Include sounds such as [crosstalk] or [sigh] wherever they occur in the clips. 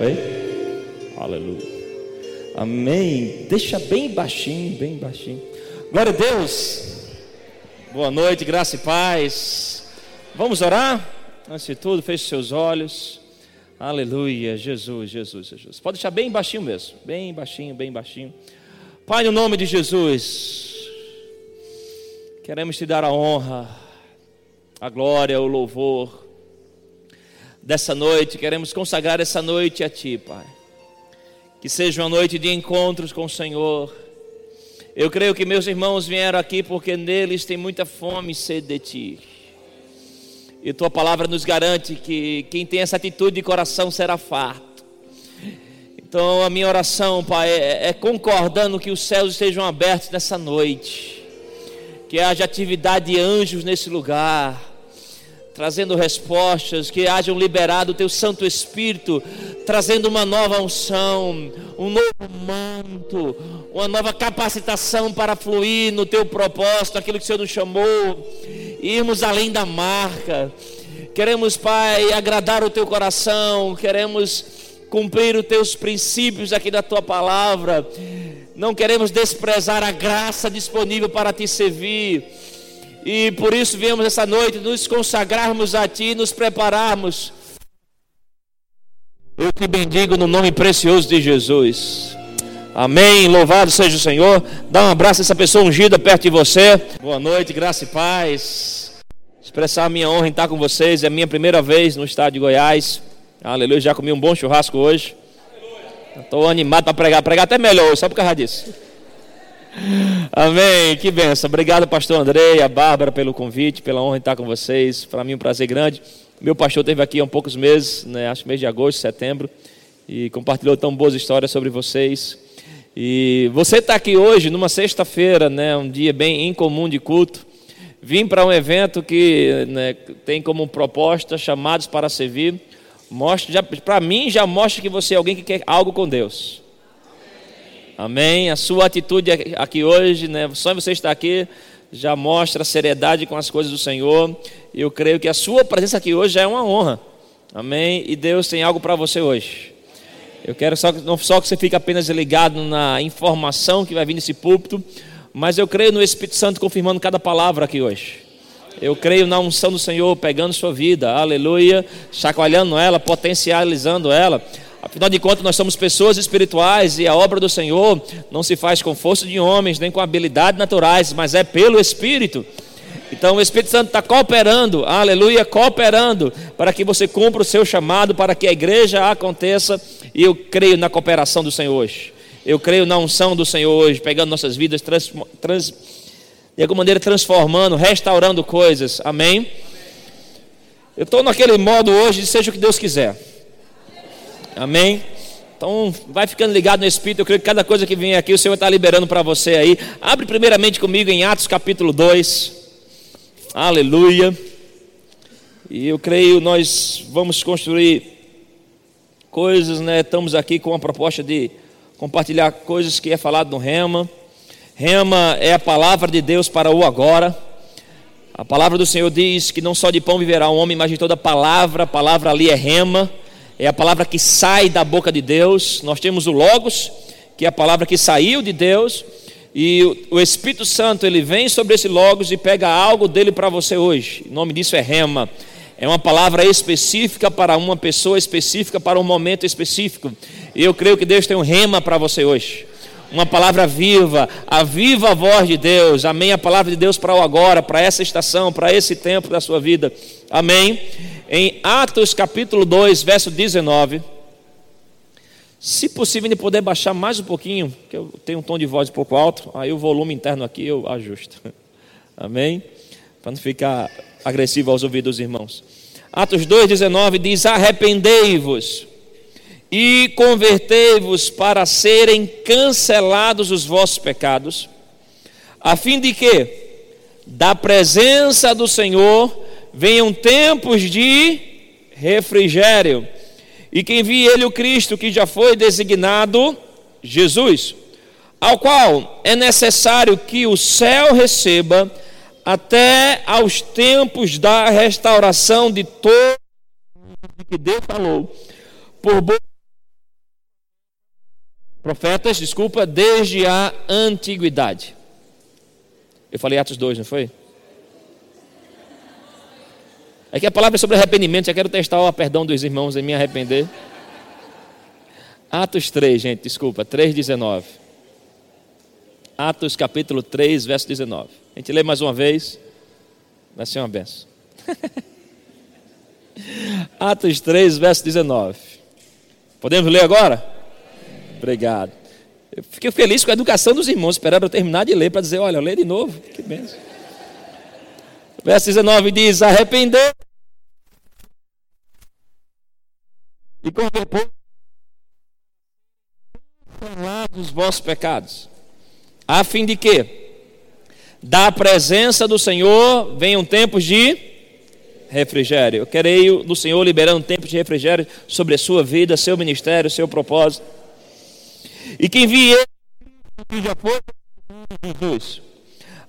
Oi? Aleluia. Amém. Deixa bem baixinho, bem baixinho. Glória a Deus. Boa noite, graça e paz. Vamos orar? Antes de tudo, feche seus olhos. Aleluia, Jesus, Jesus, Jesus. Pode deixar bem baixinho mesmo, bem baixinho, bem baixinho. Pai, no nome de Jesus, queremos te dar a honra, a glória, o louvor dessa noite, queremos consagrar essa noite a Ti, Pai. Que seja uma noite de encontros com o Senhor. Eu creio que meus irmãos vieram aqui porque neles tem muita fome e sede de Ti. E Tua palavra nos garante que quem tem essa atitude de coração será farto. Então a minha oração, Pai, é, é concordando que os céus estejam abertos nessa noite. Que haja atividade de anjos nesse lugar trazendo respostas, que hajam liberado o teu Santo Espírito, trazendo uma nova unção, um novo manto, uma nova capacitação para fluir no teu propósito, aquilo que o Senhor nos chamou, irmos além da marca. Queremos, Pai, agradar o teu coração, queremos cumprir os teus princípios aqui da tua palavra. Não queremos desprezar a graça disponível para te servir e por isso viemos essa noite nos consagrarmos a Ti, nos prepararmos. Eu te bendigo no nome precioso de Jesus. Amém. Louvado seja o Senhor. Dá um abraço a essa pessoa ungida perto de você. Boa noite, graça e paz. Expressar a minha honra em estar com vocês. É a minha primeira vez no estado de Goiás. Aleluia. Já comi um bom churrasco hoje. Estou animado para pregar. Pregar até melhor, só por causa disso. Amém, que benção. Obrigado, pastor Andrei, a Bárbara, pelo convite, pela honra de estar com vocês. Para mim, é um prazer grande. Meu pastor esteve aqui há poucos meses, né, acho mês de agosto, setembro, e compartilhou tão boas histórias sobre vocês. E você está aqui hoje, numa sexta-feira, né, um dia bem incomum de culto. Vim para um evento que né, tem como proposta chamados para servir. Mostra, para mim, já mostra que você é alguém que quer algo com Deus. Amém? A sua atitude aqui hoje, né? Só você estar aqui já mostra seriedade com as coisas do Senhor. Eu creio que a sua presença aqui hoje já é uma honra. Amém? E Deus tem algo para você hoje. Eu quero só, não só que você fique apenas ligado na informação que vai vir nesse púlpito, mas eu creio no Espírito Santo confirmando cada palavra aqui hoje. Eu creio na unção do Senhor pegando sua vida, aleluia, chacoalhando ela, potencializando ela. Afinal de contas, nós somos pessoas espirituais e a obra do Senhor não se faz com força de homens, nem com habilidades naturais, mas é pelo Espírito. Então o Espírito Santo está cooperando, aleluia, cooperando para que você cumpra o seu chamado, para que a igreja aconteça. E eu creio na cooperação do Senhor hoje. Eu creio na unção do Senhor hoje, pegando nossas vidas, trans, trans, de alguma maneira transformando, restaurando coisas. Amém? Eu estou naquele modo hoje de seja o que Deus quiser. Amém? Então, vai ficando ligado no Espírito. Eu creio que cada coisa que vem aqui, o Senhor está liberando para você aí. Abre primeiramente comigo em Atos capítulo 2. Aleluia. E eu creio nós vamos construir coisas, né? Estamos aqui com a proposta de compartilhar coisas que é falado no Rema. Rema é a palavra de Deus para o agora. A palavra do Senhor diz que não só de pão viverá o homem, mas de toda palavra. A palavra ali é Rema é a palavra que sai da boca de Deus. Nós temos o Logos, que é a palavra que saiu de Deus, e o Espírito Santo ele vem sobre esse Logos e pega algo dele para você hoje. O nome disso é Rema. É uma palavra específica para uma pessoa específica, para um momento específico. E eu creio que Deus tem um rema para você hoje. Uma palavra viva, a viva voz de Deus. Amém. A palavra de Deus para o agora, para essa estação, para esse tempo da sua vida. Amém em Atos capítulo 2, verso 19. Se possível, de poder baixar mais um pouquinho, que eu tenho um tom de voz um pouco alto, aí o volume interno aqui eu ajusto. [laughs] Amém? Para não ficar agressivo aos ouvidos dos irmãos. Atos 2,19 diz: Arrependei-vos e convertei-vos para serem cancelados os vossos pecados, a fim de que, da presença do Senhor, venham tempos de refrigério, e que envie ele o Cristo que já foi designado Jesus, ao qual é necessário que o céu receba até aos tempos da restauração de todo que Deus falou por Profetas, desculpa, desde a antiguidade. Eu falei Atos 2, não foi? Que a palavra é sobre arrependimento, já quero testar o perdão dos irmãos em me arrepender. Atos 3, gente, desculpa, 3,19. Atos capítulo 3, verso 19. A gente lê mais uma vez, vai ser uma benção. [laughs] Atos 3, verso 19. Podemos ler agora? Obrigado. Eu fiquei feliz com a educação dos irmãos, esperando eu terminar de ler para dizer: olha, lê de novo. Que benção. Verso 19 diz: Arrepender e converter os vossos pecados, a fim de que da presença do Senhor venham tempos de refrigério. Eu creio no Senhor liberando tempos de refrigério sobre a sua vida, seu ministério, seu propósito. E que envie já foi Jesus,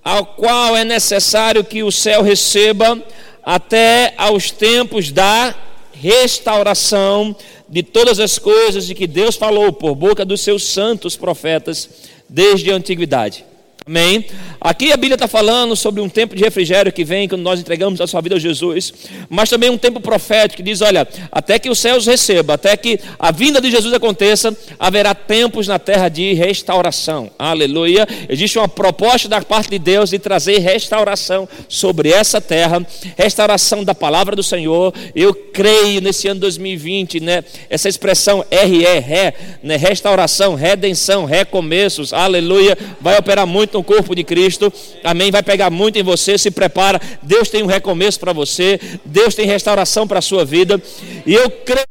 ao qual é necessário que o céu receba até aos tempos da restauração de todas as coisas de que Deus falou por boca dos seus santos profetas desde a antiguidade. Amém? Aqui a Bíblia está falando sobre um tempo de refrigério que vem quando nós entregamos a sua vida a Jesus, mas também um tempo profético que diz: olha, até que os céus recebam, até que a vinda de Jesus aconteça, haverá tempos na terra de restauração. Aleluia. Existe uma proposta da parte de Deus de trazer restauração sobre essa terra, restauração da palavra do Senhor. Eu creio nesse ano 2020, né? Essa expressão RE, ré, né? restauração, redenção, recomeços, aleluia, vai operar muito no corpo de Cristo. Amém. Vai pegar muito em você. Se prepara. Deus tem um recomeço para você. Deus tem restauração para a sua vida. E eu creio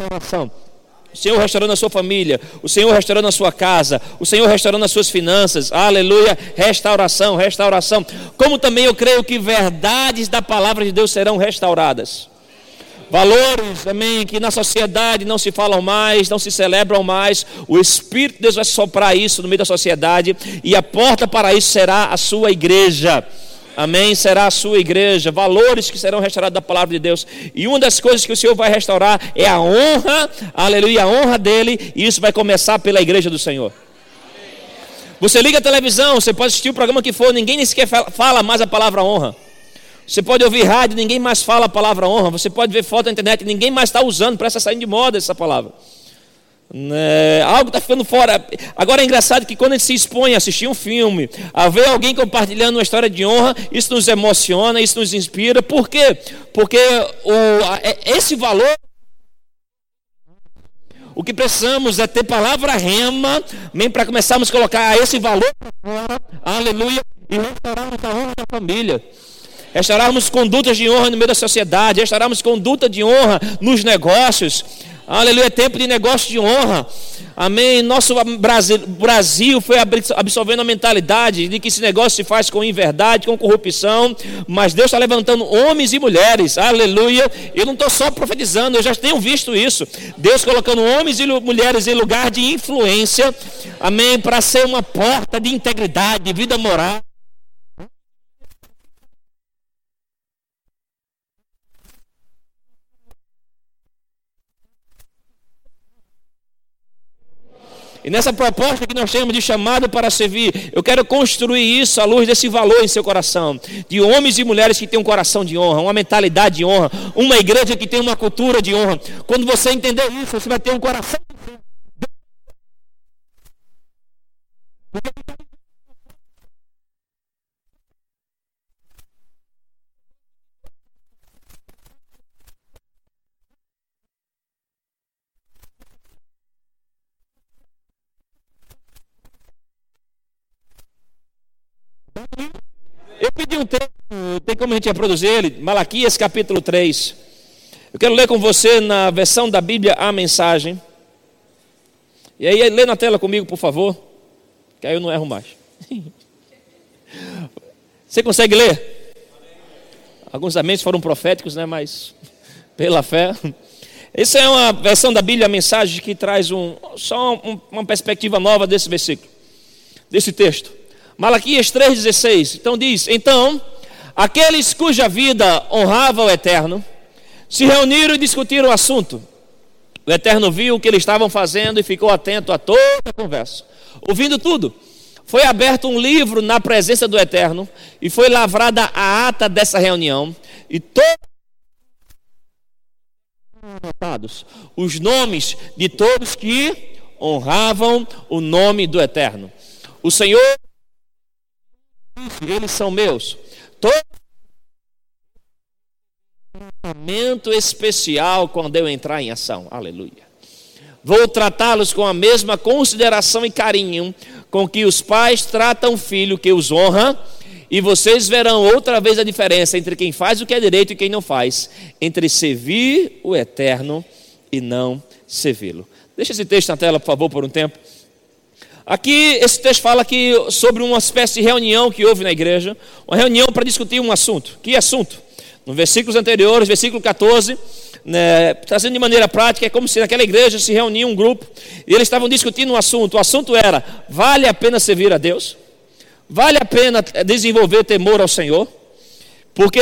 restauração. O Senhor restaurando a sua família, o Senhor restaurando a sua casa, o Senhor restaurando as suas finanças, aleluia, restauração, restauração. Como também eu creio que verdades da palavra de Deus serão restauradas. Valores, amém, que na sociedade não se falam mais, não se celebram mais. O Espírito de Deus vai soprar isso no meio da sociedade e a porta para isso será a sua igreja. Amém? Será a sua igreja, valores que serão restaurados da palavra de Deus. E uma das coisas que o Senhor vai restaurar é a honra, aleluia, a honra dele, e isso vai começar pela igreja do Senhor. Você liga a televisão, você pode assistir o programa que for, ninguém nem sequer fala mais a palavra honra. Você pode ouvir rádio, ninguém mais fala a palavra honra. Você pode ver foto na internet, ninguém mais está usando, parece estar saindo de moda essa palavra. É, algo está ficando fora. Agora é engraçado que quando a gente se expõe a assistir um filme, a ver alguém compartilhando uma história de honra, isso nos emociona, isso nos inspira. Por quê? Porque o, é, esse valor. O que precisamos é ter palavra rema, nem para começarmos a colocar esse valor aleluia, e restaurarmos a honra da família restaurarmos condutas de honra no meio da sociedade, restaurarmos conduta de honra nos negócios. Aleluia, é tempo de negócio de honra. Amém. Nosso Brasil, Brasil foi absorvendo a mentalidade de que esse negócio se faz com inverdade, com corrupção, mas Deus está levantando homens e mulheres. Aleluia. Eu não estou só profetizando, eu já tenho visto isso. Deus colocando homens e mulheres em lugar de influência. Amém. Para ser uma porta de integridade, de vida moral. E nessa proposta que nós temos de chamado para servir, eu quero construir isso à luz desse valor em seu coração. De homens e mulheres que têm um coração de honra, uma mentalidade de honra, uma igreja que tem uma cultura de honra. Quando você entender isso, você vai ter um coração. Eu pedi um texto, tem como a gente reproduzir ele? Malaquias capítulo 3. Eu quero ler com você na versão da Bíblia a mensagem. E aí, lê na tela comigo, por favor. Que aí eu não erro mais. [laughs] Você consegue ler? Alguns amém foram proféticos, né? Mas [laughs] pela fé. Essa é uma versão da Bíblia, a mensagem que traz um, só um, uma perspectiva nova desse versículo, desse texto. Malaquias 3,16. Então diz: Então, aqueles cuja vida honrava o eterno se reuniram e discutiram o assunto. O Eterno viu o que eles estavam fazendo e ficou atento a toda a conversa. Ouvindo tudo, foi aberto um livro na presença do Eterno e foi lavrada a ata dessa reunião e todos os nomes de todos que honravam o nome do Eterno. O Senhor, eles são meus. Todo momento especial quando eu entrar em ação. Aleluia. Vou tratá-los com a mesma consideração e carinho com que os pais tratam o filho que os honra, e vocês verão outra vez a diferença entre quem faz o que é direito e quem não faz, entre servir o eterno e não servi-lo. Deixa esse texto na tela, por favor, por um tempo. Aqui, esse texto fala aqui sobre uma espécie de reunião que houve na igreja, uma reunião para discutir um assunto. Que assunto? No versículos anteriores, versículo 14, né, trazendo de maneira prática, é como se naquela igreja se reunia um grupo e eles estavam discutindo um assunto. O assunto era: vale a pena servir a Deus? Vale a pena desenvolver temor ao Senhor? Porque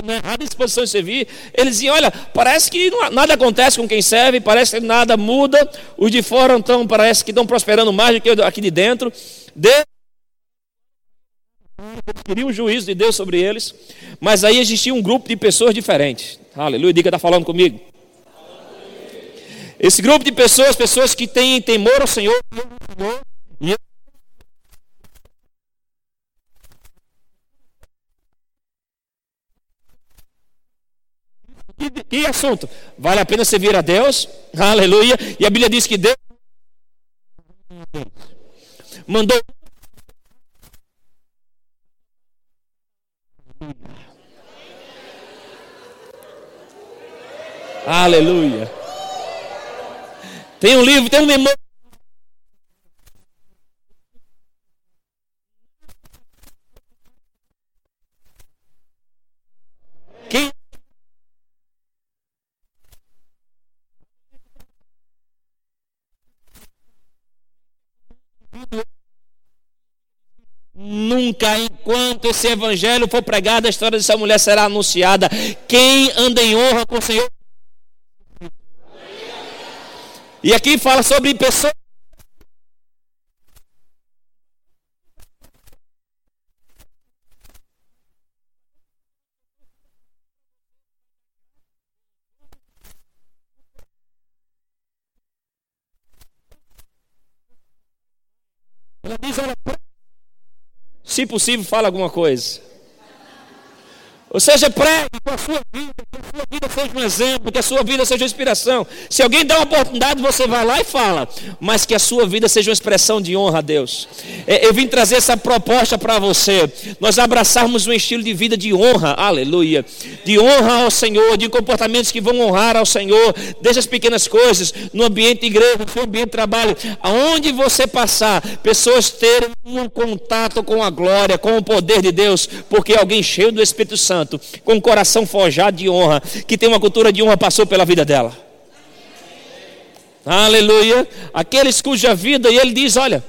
né, a disposição de servir, eles diziam: olha, parece que nada acontece com quem serve, parece que nada muda, os de fora então parece que estão prosperando mais do que aqui de dentro. Deus queriam o juízo de Deus sobre eles, mas aí existia um grupo de pessoas diferentes. Aleluia, diga, está falando comigo. Esse grupo de pessoas, pessoas que têm temor ao Senhor, e Que assunto? Vale a pena servir a Deus? Aleluia. E a Bíblia diz que Deus mandou Aleluia. Tem um livro, tem um memória. Quem Nunca, enquanto esse evangelho for pregado, a história dessa mulher será anunciada. Quem anda em honra com o Senhor. E aqui fala sobre pessoas. Ela diz, ela se possível, fala alguma coisa. Ou seja, pregue com a sua vida, que a sua vida seja um exemplo, que a sua vida seja uma inspiração. Se alguém dá uma oportunidade, você vai lá e fala, mas que a sua vida seja uma expressão de honra a Deus. É, eu vim trazer essa proposta para você. Nós abraçarmos um estilo de vida de honra, aleluia, de honra ao Senhor, de comportamentos que vão honrar ao Senhor, desde as pequenas coisas, no ambiente de igreja, no seu ambiente de trabalho, aonde você passar, pessoas terem um contato com a glória, com o poder de Deus, porque alguém cheio do Espírito Santo Santo, com o coração forjado de honra, que tem uma cultura de honra, passou pela vida dela. Aleluia. Aqueles cuja vida, e ele diz: olha,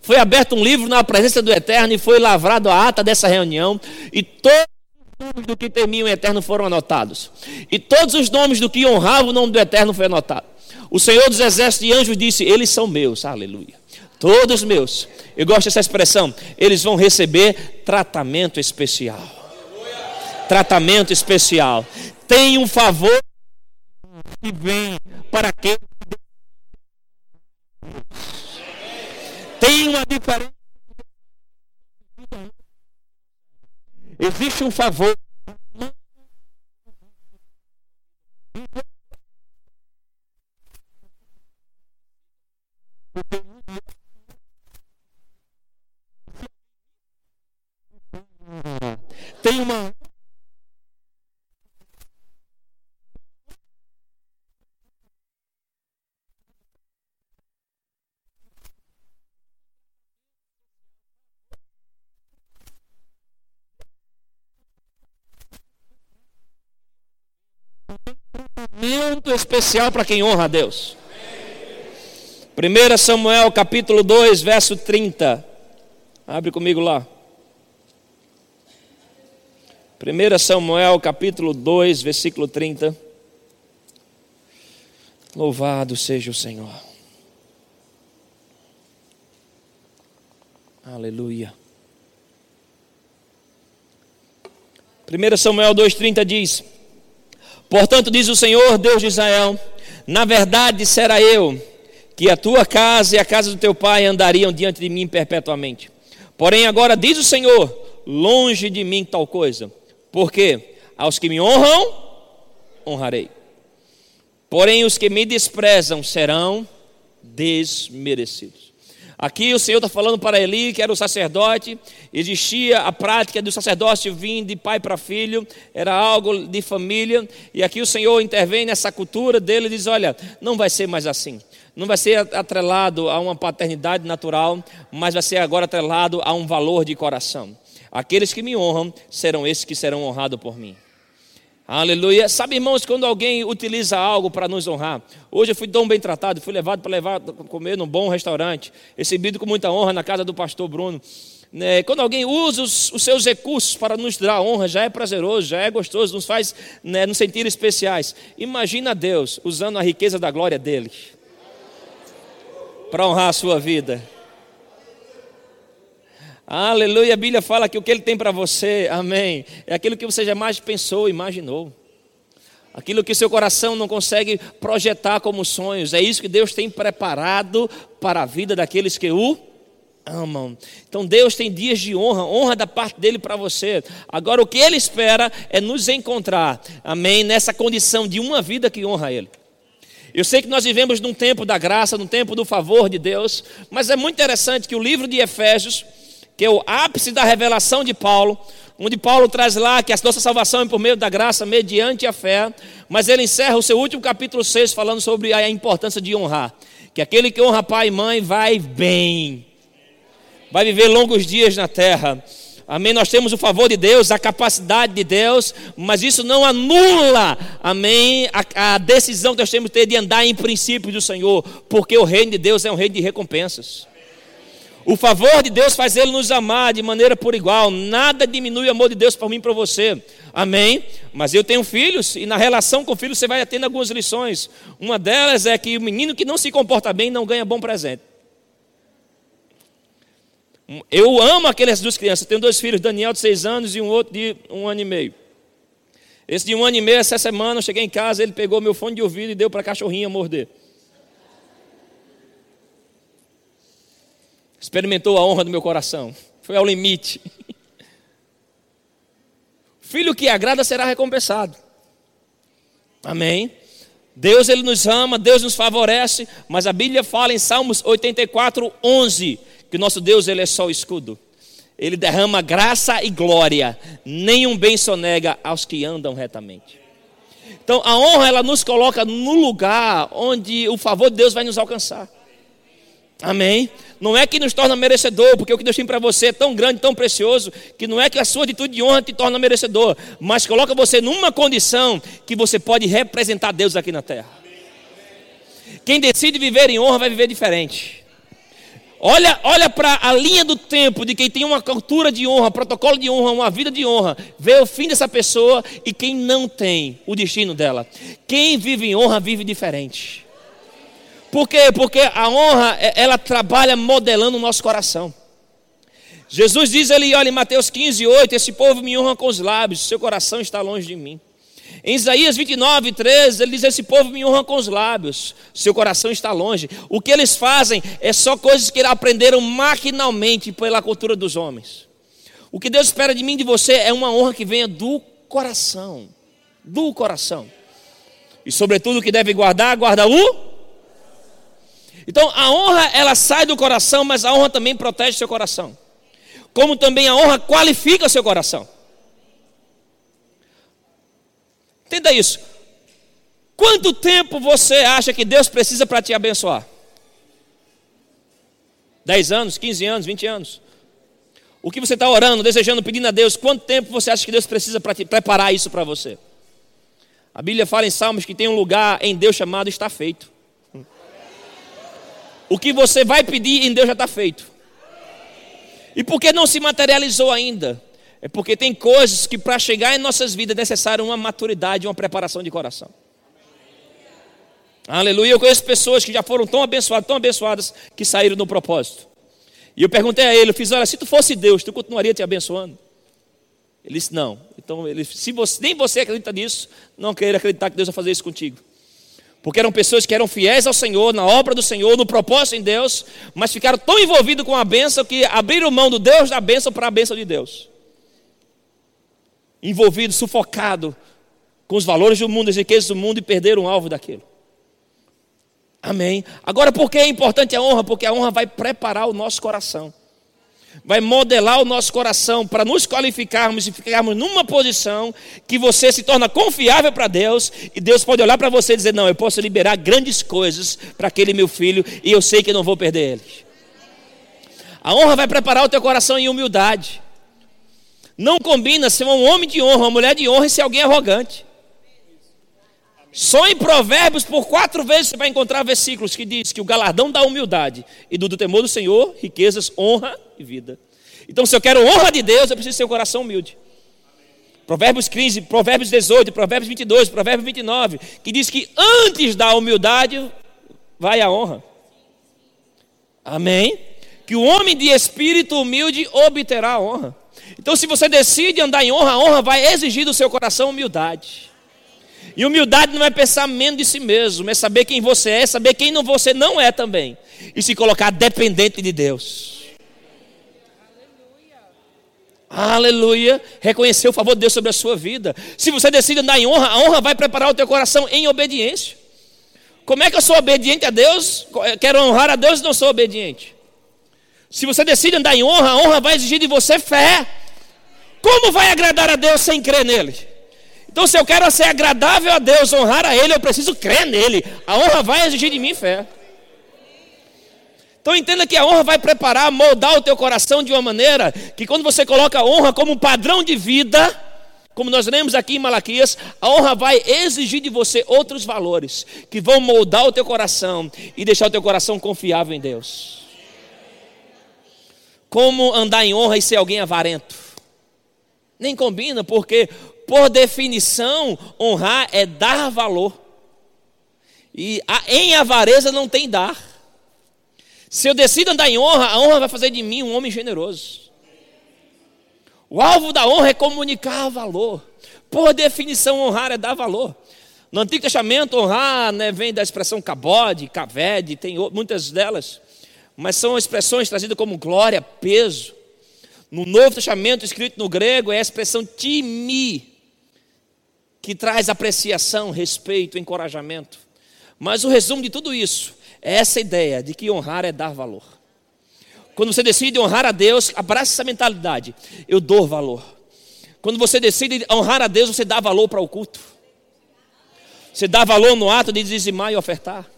foi aberto um livro na presença do Eterno e foi lavrado a ata dessa reunião, e todos os nomes do que temiam o Eterno foram anotados, e todos os nomes do que honravam o nome do Eterno foi anotado. O Senhor dos Exércitos e anjos disse: Eles são meus, aleluia. Todos meus. Eu gosto dessa expressão. Eles vão receber tratamento especial tratamento especial. Tem um favor que vem para quem tem uma diferença. Existe um favor. Tem uma muito especial para quem honra a Deus. 1 Samuel capítulo 2, verso 30. Abre comigo lá. 1 Samuel capítulo 2, versículo 30. Louvado seja o Senhor. Aleluia. 1 Samuel 2,30 diz: Portanto, diz o Senhor, Deus de Israel: Na verdade, será eu que a tua casa e a casa do teu pai andariam diante de mim perpetuamente. Porém, agora diz o Senhor: longe de mim tal coisa, porque aos que me honram, honrarei. Porém, os que me desprezam serão desmerecidos. Aqui o Senhor está falando para Eli, que era o sacerdote, existia a prática do sacerdócio vir de pai para filho, era algo de família, e aqui o Senhor intervém nessa cultura dele e diz: Olha, não vai ser mais assim, não vai ser atrelado a uma paternidade natural, mas vai ser agora atrelado a um valor de coração. Aqueles que me honram serão esses que serão honrados por mim. Aleluia. Sabe, irmãos, quando alguém utiliza algo para nos honrar. Hoje eu fui tão bem tratado, fui levado para levar comer num bom restaurante, recebido com muita honra na casa do pastor Bruno. Né, quando alguém usa os, seus recursos para nos dar honra, já é prazeroso, já é gostoso, nos faz né, nos sentir especiais. Imagina Deus usando a riqueza da glória dele para honrar a sua vida. Aleluia, a Bíblia fala que o que Ele tem para você, amém, é aquilo que você jamais pensou, imaginou. Aquilo que seu coração não consegue projetar como sonhos, é isso que Deus tem preparado para a vida daqueles que o amam. Então Deus tem dias de honra, honra da parte dele para você. Agora o que Ele espera é nos encontrar, amém, nessa condição de uma vida que honra Ele. Eu sei que nós vivemos num tempo da graça, num tempo do favor de Deus, mas é muito interessante que o livro de Efésios que é o ápice da revelação de Paulo, onde Paulo traz lá que a nossa salvação é por meio da graça, mediante a fé, mas ele encerra o seu último capítulo 6 falando sobre a importância de honrar. Que aquele que honra pai e mãe vai bem, vai viver longos dias na terra. Amém. Nós temos o favor de Deus, a capacidade de Deus, mas isso não anula, amém, a, a decisão que nós temos de ter de andar em princípios do Senhor, porque o reino de Deus é um reino de recompensas. O favor de Deus faz Ele nos amar de maneira por igual. Nada diminui o amor de Deus para mim e para você. Amém? Mas eu tenho filhos e na relação com filhos você vai tendo algumas lições. Uma delas é que o menino que não se comporta bem não ganha bom presente. Eu amo aquelas duas crianças. tenho dois filhos, Daniel de seis anos e um outro de um ano e meio. Esse de um ano e meio, essa semana, eu cheguei em casa, ele pegou meu fone de ouvido e deu para a cachorrinha morder. Experimentou a honra do meu coração. Foi ao limite. [laughs] Filho que agrada será recompensado. Amém. Deus ele nos ama, Deus nos favorece, mas a Bíblia fala em Salmos 84, 11, que nosso Deus ele é só o escudo. Ele derrama graça e glória, nenhum bem sonega aos que andam retamente. Então a honra ela nos coloca no lugar onde o favor de Deus vai nos alcançar. Amém? Não é que nos torna merecedor, porque o que Deus tem para você é tão grande, tão precioso, que não é que a sua atitude de honra te torna merecedor, mas coloca você numa condição que você pode representar Deus aqui na terra. Quem decide viver em honra vai viver diferente. Olha, olha para a linha do tempo de quem tem uma cultura de honra, protocolo de honra, uma vida de honra, vê o fim dessa pessoa e quem não tem o destino dela. Quem vive em honra vive diferente. Por quê? Porque a honra, é, ela trabalha modelando o nosso coração. Jesus diz ali, olha, em Mateus 15, 8: Esse povo me honra com os lábios, seu coração está longe de mim. Em Isaías 29, 13, ele diz: Esse povo me honra com os lábios, seu coração está longe. O que eles fazem é só coisas que eles aprenderam maquinalmente pela cultura dos homens. O que Deus espera de mim e de você é uma honra que venha do coração. Do coração. E sobretudo o que deve guardar, guarda o então a honra ela sai do coração, mas a honra também protege seu coração. Como também a honra qualifica seu coração. Entenda isso. Quanto tempo você acha que Deus precisa para te abençoar? 10 anos, 15 anos, 20 anos? O que você está orando, desejando, pedindo a Deus, quanto tempo você acha que Deus precisa para preparar isso para você? A Bíblia fala em Salmos que tem um lugar em Deus chamado está feito. O que você vai pedir em Deus já está feito. E por que não se materializou ainda? É porque tem coisas que para chegar em nossas vidas é necessário uma maturidade, uma preparação de coração. Aleluia. Eu conheço pessoas que já foram tão abençoadas, tão abençoadas, que saíram no propósito. E eu perguntei a ele, eu fiz, olha, se tu fosse Deus, tu continuaria te abençoando? Ele disse, não. Então, ele, se você, nem você acredita nisso, não queira acreditar que Deus vai fazer isso contigo. Porque eram pessoas que eram fiéis ao Senhor, na obra do Senhor, no propósito em Deus, mas ficaram tão envolvidos com a bênção que abriram mão do Deus da bênção para a bênção de Deus. Envolvido, sufocado com os valores do mundo, as riquezas do mundo e perderam o alvo daquilo. Amém. Agora, por que é importante a honra? Porque a honra vai preparar o nosso coração, vai modelar o nosso coração para nos qualificarmos e ficarmos numa posição que você se torna confiável para Deus e Deus pode olhar para você e dizer: Não, eu posso liberar grandes coisas para aquele meu filho e eu sei que não vou perder ele. A honra vai preparar o teu coração em humildade. Não combina ser um homem de honra, uma mulher de honra e ser alguém arrogante. Só em Provérbios, por quatro vezes, você vai encontrar versículos que diz que o galardão da humildade e do, do temor do Senhor, riquezas, honra e vida. Então, se eu quero honra de Deus, eu preciso ter um coração humilde. Provérbios 15, Provérbios 18, Provérbios 22, Provérbios 29, que diz que antes da humildade vai a honra. Amém? Que o homem de espírito humilde obterá a honra. Então, se você decide andar em honra, a honra vai exigir do seu coração humildade. E humildade não é pensar menos de si mesmo, é saber quem você é, saber quem não você não é também. E se colocar dependente de Deus. Aleluia. Reconhecer o favor de Deus sobre a sua vida. Se você decide andar em honra, a honra vai preparar o teu coração em obediência. Como é que eu sou obediente a Deus? Quero honrar a Deus e não sou obediente. Se você decide andar em honra, a honra vai exigir de você fé. Como vai agradar a Deus sem crer nele? Então, se eu quero ser agradável a Deus, honrar a Ele, eu preciso crer nele. A honra vai exigir de mim fé. Então entenda que a honra vai preparar, moldar o teu coração de uma maneira que quando você coloca a honra como um padrão de vida, como nós lemos aqui em Malaquias, a honra vai exigir de você outros valores que vão moldar o teu coração e deixar o teu coração confiável em Deus. Como andar em honra e ser alguém avarento? Nem combina, porque por definição, honrar é dar valor. E em avareza não tem dar. Se eu decido andar em honra, a honra vai fazer de mim um homem generoso. O alvo da honra é comunicar valor. Por definição, honrar é dar valor. No Antigo Testamento, honrar né, vem da expressão cabode, cavede, tem muitas delas, mas são expressões trazidas como glória, peso. No Novo Testamento, escrito no grego, é a expressão timi, que traz apreciação, respeito, encorajamento. Mas o resumo de tudo isso é essa ideia de que honrar é dar valor. Quando você decide honrar a Deus, abraça essa mentalidade. Eu dou valor. Quando você decide honrar a Deus, você dá valor para o culto. Você dá valor no ato de dizimar e ofertar.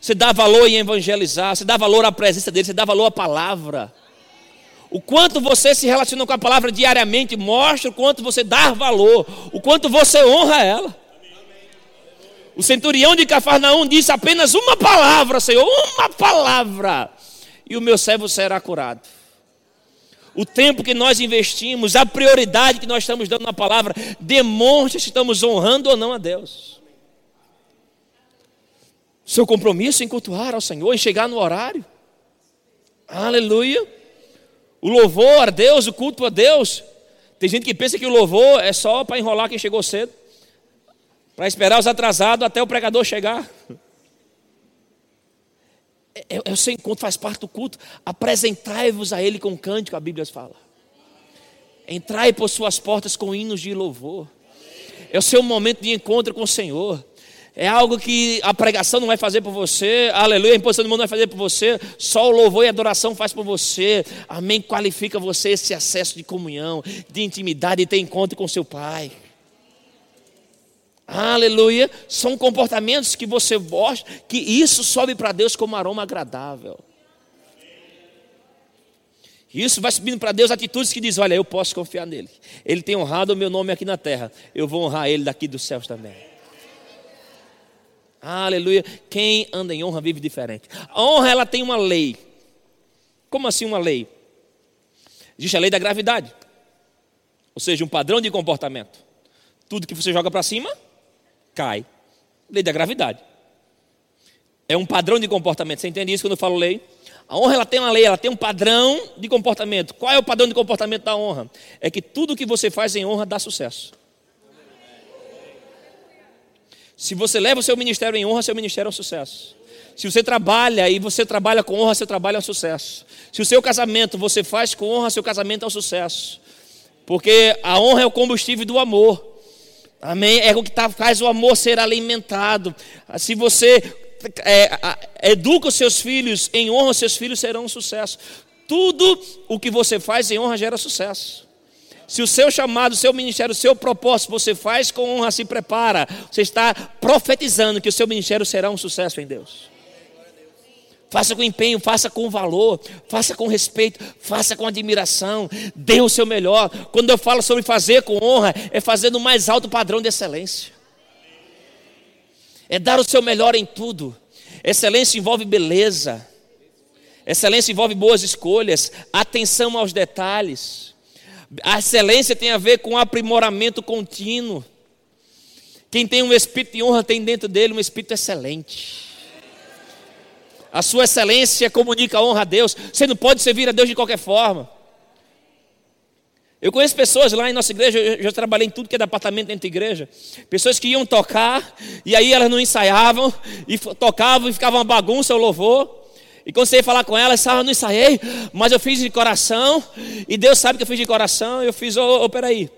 Você dá valor em evangelizar. Você dá valor à presença dele. Você dá valor à palavra. O quanto você se relaciona com a palavra diariamente mostra o quanto você dá valor, o quanto você honra ela. O centurião de Cafarnaum disse apenas uma palavra, Senhor, uma palavra, e o meu servo será curado. O tempo que nós investimos, a prioridade que nós estamos dando na palavra, demonstra se estamos honrando ou não a Deus. Seu compromisso em cultuar ao Senhor, em chegar no horário. Aleluia. O louvor a Deus, o culto a Deus. Tem gente que pensa que o louvor é só para enrolar quem chegou cedo, para esperar os atrasados até o pregador chegar. É, é, é o seu encontro, faz parte do culto. Apresentai-vos a Ele com cântico, a Bíblia fala. Entrai por suas portas com hinos de louvor. É o seu momento de encontro com o Senhor é algo que a pregação não vai fazer por você, aleluia, a imposição do mundo não vai fazer por você, só o louvor e a adoração faz por você, amém, qualifica você esse acesso de comunhão, de intimidade e ter encontro com seu Pai. Aleluia, são comportamentos que você gosta, que isso sobe para Deus como aroma agradável. Isso vai subindo para Deus atitudes que diz: Olha, eu posso confiar nele. Ele tem honrado o meu nome aqui na terra. Eu vou honrar ele daqui dos céus também. Aleluia. Quem anda em honra vive diferente. A honra ela tem uma lei. Como assim uma lei? Existe a lei da gravidade. Ou seja, um padrão de comportamento. Tudo que você joga para cima, cai. Lei da gravidade. É um padrão de comportamento. Você entende isso quando eu falo lei? A honra ela tem uma lei, ela tem um padrão de comportamento. Qual é o padrão de comportamento da honra? É que tudo que você faz em honra dá sucesso. Se você leva o seu ministério em honra, seu ministério é um sucesso. Se você trabalha e você trabalha com honra, seu trabalho é um sucesso. Se o seu casamento você faz com honra, seu casamento é um sucesso. Porque a honra é o combustível do amor. Amém? É o que tá, faz o amor ser alimentado. Se você é, educa os seus filhos em honra, seus filhos serão um sucesso. Tudo o que você faz em honra gera sucesso. Se o seu chamado, o seu ministério, o seu propósito você faz com honra, se prepara, você está profetizando que o seu ministério será um sucesso em Deus. Faça com empenho, faça com valor, faça com respeito, faça com admiração, dê o seu melhor. Quando eu falo sobre fazer com honra, é fazer no mais alto padrão de excelência. É dar o seu melhor em tudo. Excelência envolve beleza. Excelência envolve boas escolhas, atenção aos detalhes. A excelência tem a ver com aprimoramento contínuo. Quem tem um espírito de honra tem dentro dele um espírito excelente. A sua excelência comunica a honra a Deus. Você não pode servir a Deus de qualquer forma. Eu conheço pessoas lá em nossa igreja, eu já trabalhei em tudo que é departamento dentro da igreja. Pessoas que iam tocar, e aí elas não ensaiavam, e tocavam e ficava uma bagunça o louvor. E quando você ia falar com elas, ah, eu não ensaiei, mas eu fiz de coração, e Deus sabe que eu fiz de coração, eu fiz, ô, oh, oh, peraí.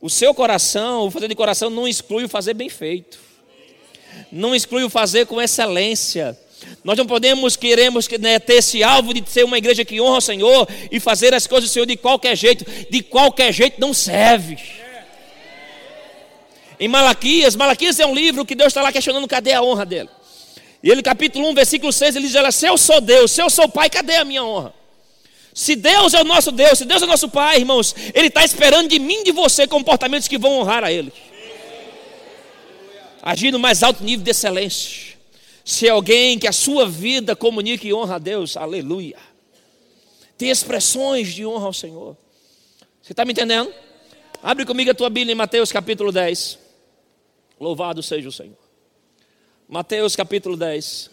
O seu coração, o fazer de coração não exclui o fazer bem feito. Não exclui o fazer com excelência. Nós não podemos, queremos né, ter esse alvo de ser uma igreja que honra o Senhor e fazer as coisas do Senhor de qualquer jeito. De qualquer jeito não serve. Em Malaquias, Malaquias é um livro que Deus está lá questionando cadê a honra dele. E ele, capítulo 1, versículo 6, ele diz: Olha, se eu sou Deus, se eu sou Pai, cadê a minha honra? Se Deus é o nosso Deus, se Deus é o nosso Pai, irmãos, Ele está esperando de mim e de você comportamentos que vão honrar a Ele. Agir no mais alto nível de excelência ser alguém que a sua vida comunique e honra a Deus, aleluia. Tem expressões de honra ao Senhor. Você está me entendendo? Abre comigo a tua Bíblia em Mateus capítulo 10. Louvado seja o Senhor. Mateus capítulo 10.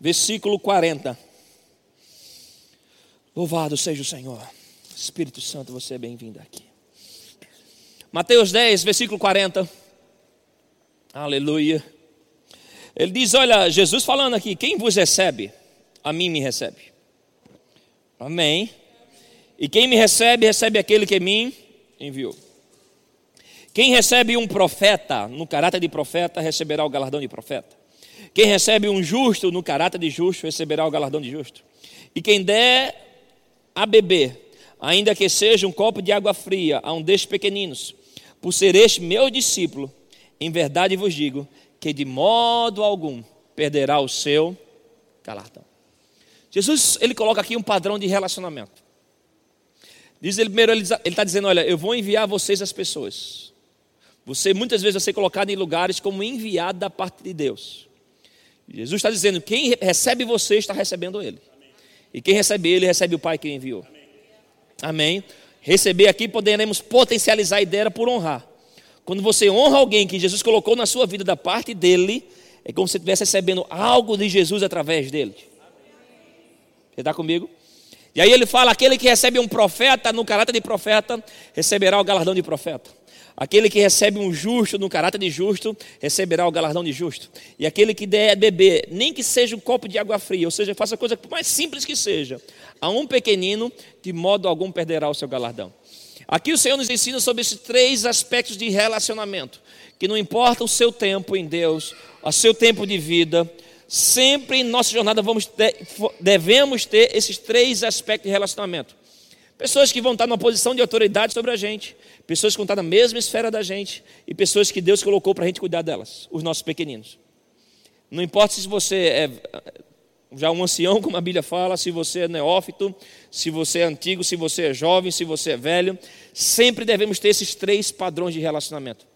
Versículo 40. Louvado seja o Senhor. Espírito Santo, você é bem-vindo aqui. Mateus 10, versículo 40. Aleluia. Ele diz: Olha, Jesus falando aqui: Quem vos recebe, a mim me recebe. Amém. E quem me recebe, recebe aquele que me enviou. Quem recebe um profeta, no caráter de profeta, receberá o galardão de profeta. Quem recebe um justo, no caráter de justo, receberá o galardão de justo. E quem der a beber, ainda que seja um copo de água fria, a um destes pequeninos, por ser este meu discípulo, em verdade vos digo que de modo algum perderá o seu galardão. Jesus, ele coloca aqui um padrão de relacionamento. Diz ele primeiro, ele está dizendo: Olha, eu vou enviar vocês as pessoas. Você muitas vezes vai ser colocado em lugares como enviado da parte de Deus. Jesus está dizendo: quem recebe você está recebendo Ele. E quem recebe Ele, recebe o Pai que enviou. Amém receber aqui, poderemos potencializar a ideia por honrar. Quando você honra alguém que Jesus colocou na sua vida da parte dele, é como se você estivesse recebendo algo de Jesus através dele. Você está comigo? E aí ele fala: aquele que recebe um profeta no caráter de profeta, receberá o galardão de profeta. Aquele que recebe um justo no caráter de justo, receberá o galardão de justo. E aquele que der beber, nem que seja um copo de água fria, ou seja, faça a coisa mais simples que seja, a um pequenino, de modo algum perderá o seu galardão. Aqui o Senhor nos ensina sobre esses três aspectos de relacionamento, que não importa o seu tempo em Deus, o seu tempo de vida, sempre em nossa jornada vamos ter, devemos ter esses três aspectos de relacionamento. Pessoas que vão estar numa posição de autoridade sobre a gente, pessoas que vão estar na mesma esfera da gente e pessoas que Deus colocou para a gente cuidar delas, os nossos pequeninos. Não importa se você é já um ancião, como a Bíblia fala, se você é neófito, se você é antigo, se você é jovem, se você é velho, sempre devemos ter esses três padrões de relacionamento.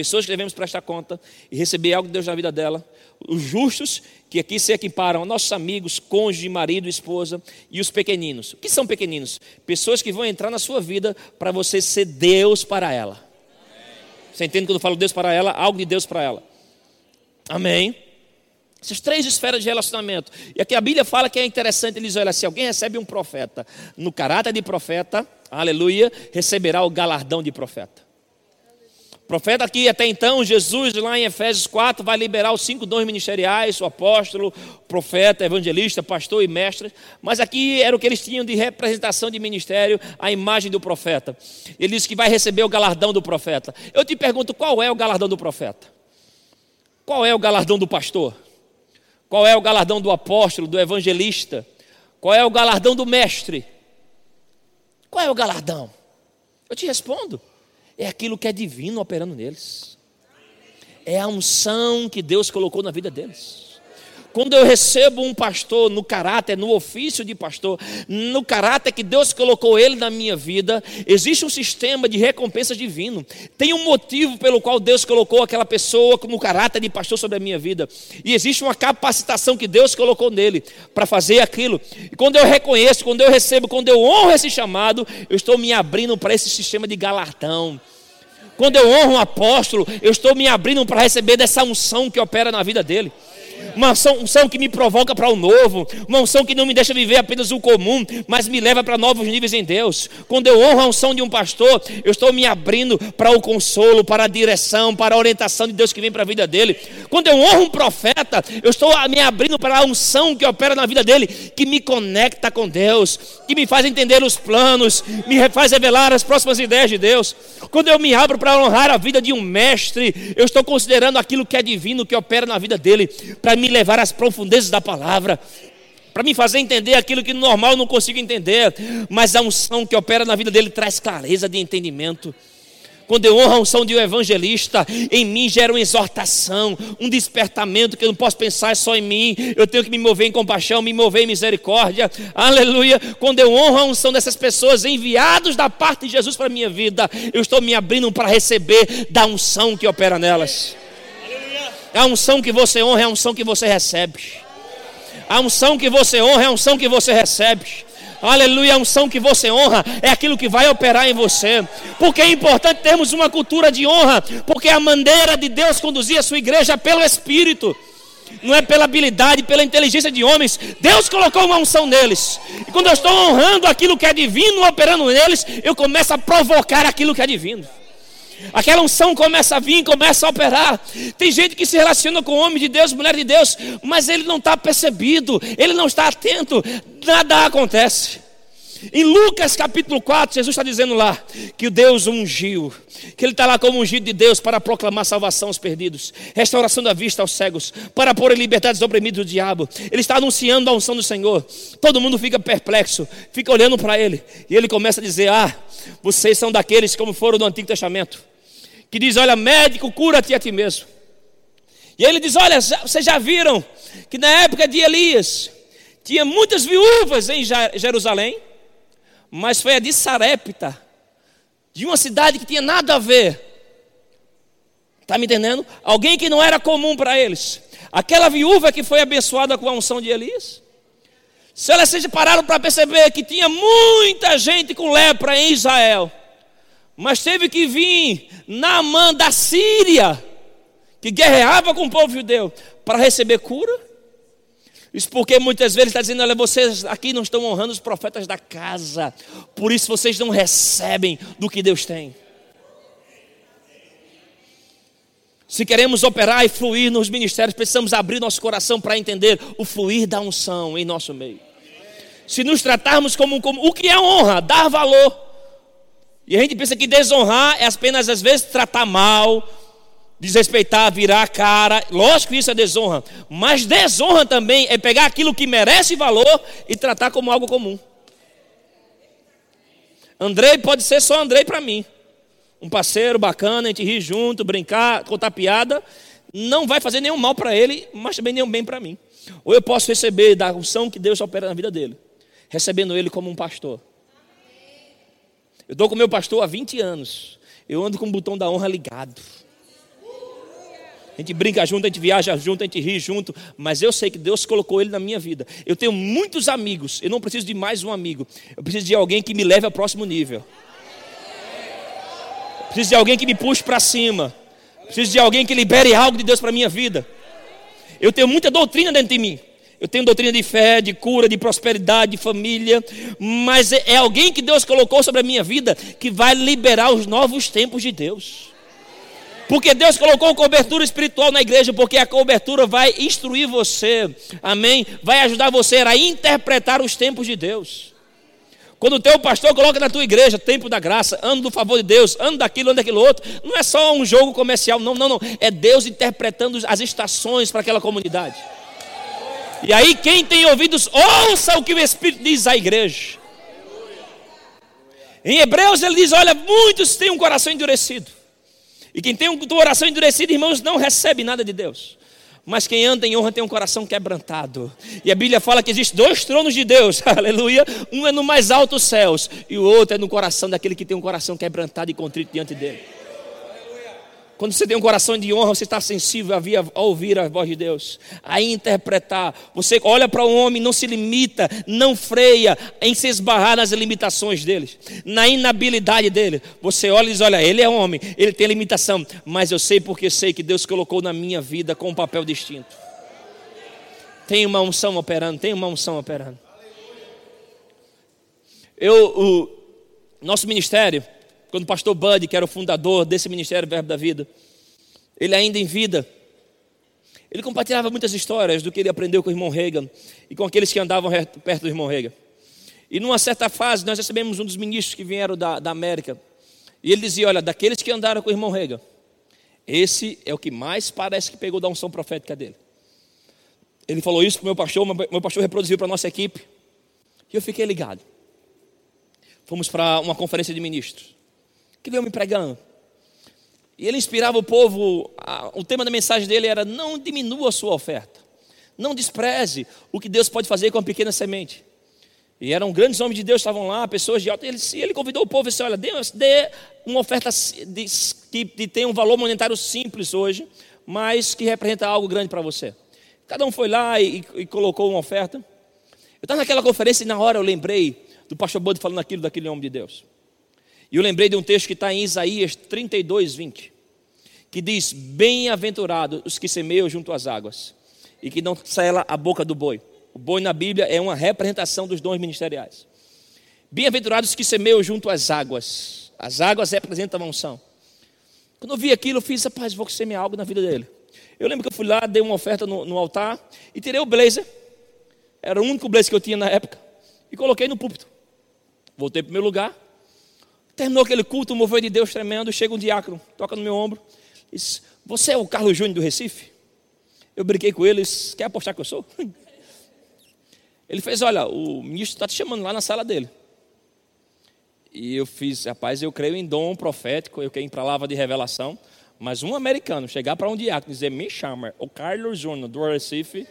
Pessoas que devemos prestar conta e receber algo de Deus na vida dela, os justos, que aqui se equiparam a nossos amigos, cônjuge, marido, esposa, e os pequeninos. O que são pequeninos? Pessoas que vão entrar na sua vida para você ser Deus para ela. Você entende quando eu falo Deus para ela? Algo de Deus para ela. Amém. Essas três esferas de relacionamento. E aqui a Bíblia fala que é interessante, ele diz, olha, se alguém recebe um profeta no caráter de profeta, aleluia, receberá o galardão de profeta. Profeta aqui, até então, Jesus, lá em Efésios 4, vai liberar os cinco dons ministeriais: o apóstolo, profeta, evangelista, pastor e mestre. Mas aqui era o que eles tinham de representação de ministério, a imagem do profeta. Ele diz que vai receber o galardão do profeta. Eu te pergunto, qual é o galardão do profeta? Qual é o galardão do pastor? Qual é o galardão do apóstolo, do evangelista? Qual é o galardão do mestre? Qual é o galardão? Eu te respondo é aquilo que é divino operando neles. É a unção que Deus colocou na vida deles. Quando eu recebo um pastor no caráter, no ofício de pastor, no caráter que Deus colocou ele na minha vida, existe um sistema de recompensa divino. Tem um motivo pelo qual Deus colocou aquela pessoa no caráter de pastor sobre a minha vida. E existe uma capacitação que Deus colocou nele para fazer aquilo. E quando eu reconheço, quando eu recebo, quando eu honro esse chamado, eu estou me abrindo para esse sistema de galardão. Quando eu honro um apóstolo, eu estou me abrindo para receber dessa unção que opera na vida dele uma unção, unção que me provoca para o novo, uma unção que não me deixa viver apenas o comum, mas me leva para novos níveis em Deus. Quando eu honro a unção de um pastor, eu estou me abrindo para o consolo, para a direção, para a orientação de Deus que vem para a vida dele. Quando eu honro um profeta, eu estou me abrindo para a unção que opera na vida dele, que me conecta com Deus, que me faz entender os planos, me faz revelar as próximas ideias de Deus. Quando eu me abro para honrar a vida de um mestre, eu estou considerando aquilo que é divino, que opera na vida dele, para me levar às profundezas da palavra, para me fazer entender aquilo que no normal eu não consigo entender, mas a unção que opera na vida dele traz clareza de entendimento. Quando eu honro a unção de um evangelista, em mim gera uma exortação, um despertamento que eu não posso pensar só em mim. Eu tenho que me mover em compaixão, me mover em misericórdia. Aleluia. Quando eu honro a unção dessas pessoas enviados da parte de Jesus para a minha vida, eu estou me abrindo para receber da unção que opera nelas. A unção que você honra é a unção que você recebe. A unção que você honra é a unção que você recebe. Aleluia, a unção que você honra é aquilo que vai operar em você. Porque é importante termos uma cultura de honra, porque a maneira de Deus conduzir a sua igreja é pelo Espírito. Não é pela habilidade, pela inteligência de homens. Deus colocou uma unção neles. E quando eu estou honrando aquilo que é divino, operando neles, eu começo a provocar aquilo que é divino. Aquela unção começa a vir, começa a operar. Tem gente que se relaciona com homem de Deus, mulher de Deus, mas ele não está percebido, ele não está atento, nada acontece. Em Lucas capítulo 4, Jesus está dizendo lá que o Deus ungiu, que ele está lá como ungido de Deus para proclamar salvação aos perdidos, restauração da vista aos cegos, para pôr em liberdade os oprimidos do diabo. Ele está anunciando a unção do Senhor. Todo mundo fica perplexo, fica olhando para ele, e ele começa a dizer: Ah, vocês são daqueles como foram no Antigo Testamento que diz: Olha, médico, cura-te a ti mesmo. E ele diz: Olha, vocês já viram que na época de Elias tinha muitas viúvas em Jerusalém, mas foi a de Sarepta, de uma cidade que tinha nada a ver. Está me entendendo? Alguém que não era comum para eles. Aquela viúva que foi abençoada com a unção de Elias. Se elas pararam para perceber que tinha muita gente com lepra em Israel, mas teve que vir Naamã da Síria, que guerreava com o povo judeu, para receber cura. Isso porque muitas vezes está dizendo: olha, vocês aqui não estão honrando os profetas da casa, por isso vocês não recebem do que Deus tem. Se queremos operar e fluir nos ministérios, precisamos abrir nosso coração para entender o fluir da unção em nosso meio. Se nos tratarmos como, como o que é honra, dar valor. E a gente pensa que desonrar é apenas às vezes tratar mal, desrespeitar, virar a cara. Lógico que isso é desonra. Mas desonra também é pegar aquilo que merece valor e tratar como algo comum. Andrei pode ser só Andrei para mim. Um parceiro bacana, a gente rir junto, brincar, contar piada. Não vai fazer nenhum mal para ele, mas também nenhum bem para mim. Ou eu posso receber da unção que Deus opera na vida dele, recebendo ele como um pastor. Eu estou com meu pastor há 20 anos. Eu ando com o botão da honra ligado. A gente brinca junto, a gente viaja junto, a gente ri junto, mas eu sei que Deus colocou ele na minha vida. Eu tenho muitos amigos, eu não preciso de mais um amigo. Eu preciso de alguém que me leve ao próximo nível. Eu preciso de alguém que me puxe para cima. Eu preciso de alguém que libere algo de Deus para minha vida. Eu tenho muita doutrina dentro de mim. Eu tenho doutrina de fé, de cura, de prosperidade, de família, mas é, é alguém que Deus colocou sobre a minha vida que vai liberar os novos tempos de Deus. Porque Deus colocou cobertura espiritual na igreja, porque a cobertura vai instruir você, amém? Vai ajudar você a interpretar os tempos de Deus. Quando o teu pastor coloca na tua igreja tempo da graça, ano do favor de Deus, ano daquilo, ano daquilo outro, não é só um jogo comercial, não, não, não. É Deus interpretando as estações para aquela comunidade. E aí, quem tem ouvidos, ouça o que o Espírito diz à igreja. Em Hebreus ele diz: Olha, muitos têm um coração endurecido. E quem tem um coração endurecido, irmãos, não recebe nada de Deus. Mas quem anda em honra tem um coração quebrantado. E a Bíblia fala que existe dois tronos de Deus, [laughs] aleluia. Um é no mais alto céus, e o outro é no coração daquele que tem um coração quebrantado e contrito diante dele. Quando você tem um coração de honra, você está sensível a, ouvir a voz de Deus, a interpretar. Você olha para o homem, não se limita, não freia em se esbarrar nas limitações dele, na inabilidade dele. Você olha e diz: Olha, ele é homem, ele tem limitação, mas eu sei porque sei que Deus colocou na minha vida com um papel distinto. Tem uma unção operando, tem uma unção operando. Eu, o nosso ministério, quando o pastor Bud, que era o fundador desse ministério Verbo da Vida, ele ainda em vida, ele compartilhava muitas histórias do que ele aprendeu com o irmão Reagan e com aqueles que andavam perto do irmão Reagan. E numa certa fase, nós recebemos um dos ministros que vieram da, da América. E ele dizia: Olha, daqueles que andaram com o irmão Reagan, esse é o que mais parece que pegou da unção profética dele. Ele falou isso para o meu pastor, meu pastor reproduziu para a nossa equipe. E eu fiquei ligado. Fomos para uma conferência de ministros que veio me pregando. E ele inspirava o povo, a, o tema da mensagem dele era: não diminua a sua oferta, não despreze o que Deus pode fazer com a pequena semente. E eram grandes homens de Deus, estavam lá, pessoas de alta. Ele, ele convidou o povo e disse: Olha, dê, dê uma oferta de, que, tem um valor monetário simples hoje, mas que representa algo grande para você. Cada um foi lá e, e colocou uma oferta. Eu estava naquela conferência e na hora eu lembrei do pastor Bode falando aquilo daquele homem de Deus. E eu lembrei de um texto que está em Isaías 32, 20, que diz: Bem-aventurados os que semeiam junto às águas, e que não sela a boca do boi. O boi na Bíblia é uma representação dos dons ministeriais. Bem-aventurados os que semeiam junto às águas. As águas representam a unção. Quando eu vi aquilo, eu fiz, rapaz, vou semear algo na vida dele. Eu lembro que eu fui lá, dei uma oferta no, no altar e tirei o blazer. Era o único blazer que eu tinha na época. E coloquei no púlpito. Voltei para o meu lugar Terminou aquele culto, um mover de Deus tremendo, chega um diácono, toca no meu ombro, diz, você é o Carlos Júnior do Recife? Eu brinquei com ele, disse, quer apostar que eu sou? [laughs] Ele fez, olha, o ministro está te chamando lá na sala dele. E eu fiz, rapaz, eu creio em dom profético, eu creio em palavra de revelação, mas um americano chegar para um diácono e dizer, me chama, o Carlos Júnior do Recife,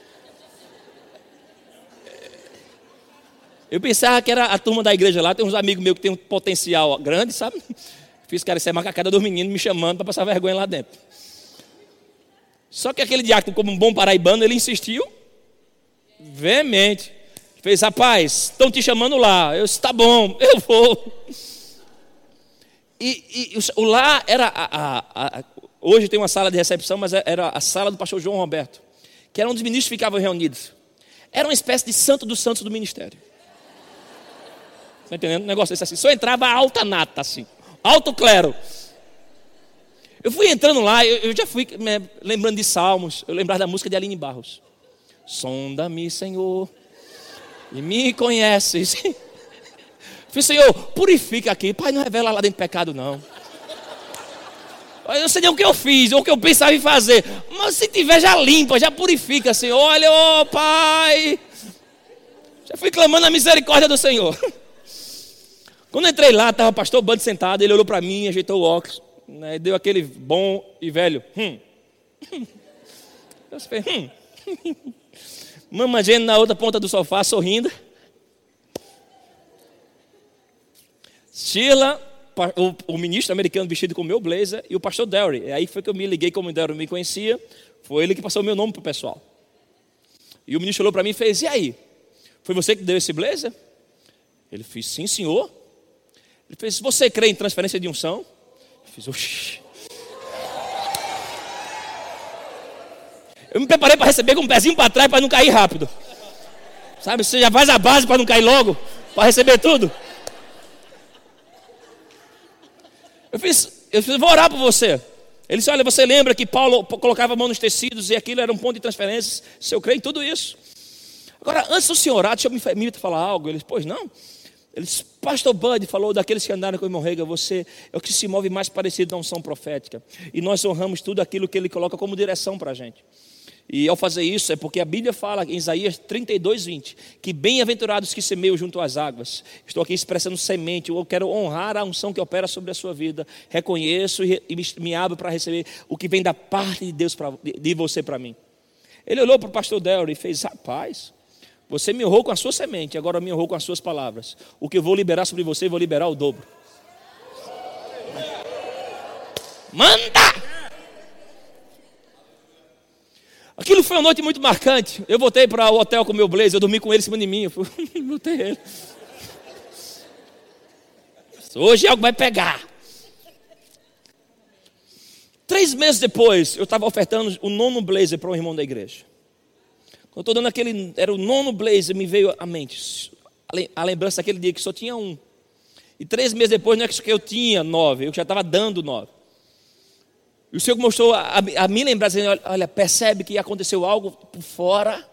Eu pensava que era a turma da igreja lá, tem uns amigos meus que tem um potencial grande, sabe? Fiz cara ser macacada dos meninos me chamando para passar vergonha lá dentro. Só que aquele diácono, como um bom paraibano, ele insistiu veemente. Fez, rapaz, estão te chamando lá. Eu disse, tá bom, [laughs] eu vou. E, e o lá era. A, a, a, hoje tem uma sala de recepção, mas era a sala do pastor João Roberto, que era onde os ministros ficavam reunidos. Era uma espécie de santo dos santos do ministério. Está entendendo? Um negócio desse assim. Só entrava alta nata, assim. Alto clero. Eu fui entrando lá, eu, eu já fui lembrando de salmos. Eu lembrava da música de Aline Barros. Sonda-me, Senhor, e me conheces. [laughs] Falei, Senhor, purifica aqui. Pai, não revela lá dentro pecado, não. Eu não sei nem o que eu fiz, ou o que eu pensava em fazer. Mas se tiver, já limpa, já purifica, Senhor. Olha, ô oh, Pai. Já fui clamando a misericórdia do Senhor. [laughs] Quando entrei lá, estava o pastor Bando sentado, ele olhou para mim, ajeitou o óculos, né, deu aquele bom e velho, hum. Eu falei, hum. [laughs] Mama Jane na outra ponta do sofá, sorrindo. Sheila, o, o, ministro americano vestido com o meu blazer e o pastor Derry. Aí foi que eu me liguei, como o Derry me conhecia, foi ele que passou o meu nome para o pessoal. E o ministro olhou para mim e fez: E aí? Foi você que deu esse blazer? Ele fez: Sim, senhor. Ele fez: Você crê em transferência de unção? Eu fiz: Oxi. Eu me preparei para receber com um pezinho para trás para não cair rápido. Sabe, você já faz a base para não cair logo, para receber tudo. Eu fiz, eu fiz, vou orar por você. Ele disse: Olha, você lembra que Paulo colocava a mão nos tecidos e aquilo era um ponto de transferências? Se eu creio em tudo isso. Agora, antes do senhor orar, deixa eu me, me falar algo. Ele disse: Pois não. Ele disse: Pastor Bud falou daqueles que andaram com o irmão Rega, você é o que se move mais parecido da unção profética. E nós honramos tudo aquilo que ele coloca como direção para a gente. E ao fazer isso, é porque a Bíblia fala em Isaías 32, 20, que bem-aventurados que semeiam junto às águas. Estou aqui expressando semente, eu quero honrar a unção que opera sobre a sua vida. Reconheço e me abro para receber o que vem da parte de Deus, pra, de você para mim. Ele olhou para o pastor Delry e fez: Rapaz, você me honrou com a sua semente, agora me honrou com as suas palavras. O que eu vou liberar sobre você, vou liberar o dobro. Manda! Aquilo foi uma noite muito marcante. Eu voltei para o hotel com o meu blazer, eu dormi com ele em cima de mim. Eu botei [laughs] ele. Hoje algo vai pegar. Três meses depois, eu estava ofertando o nono blazer para um irmão da igreja. Eu estou dando aquele, era o nono blazer, me veio à mente a lembrança daquele dia que só tinha um. E três meses depois, não é que eu tinha nove, eu já estava dando nove. E o Senhor mostrou a, a, lembrar, dizendo: olha, percebe que aconteceu algo por fora?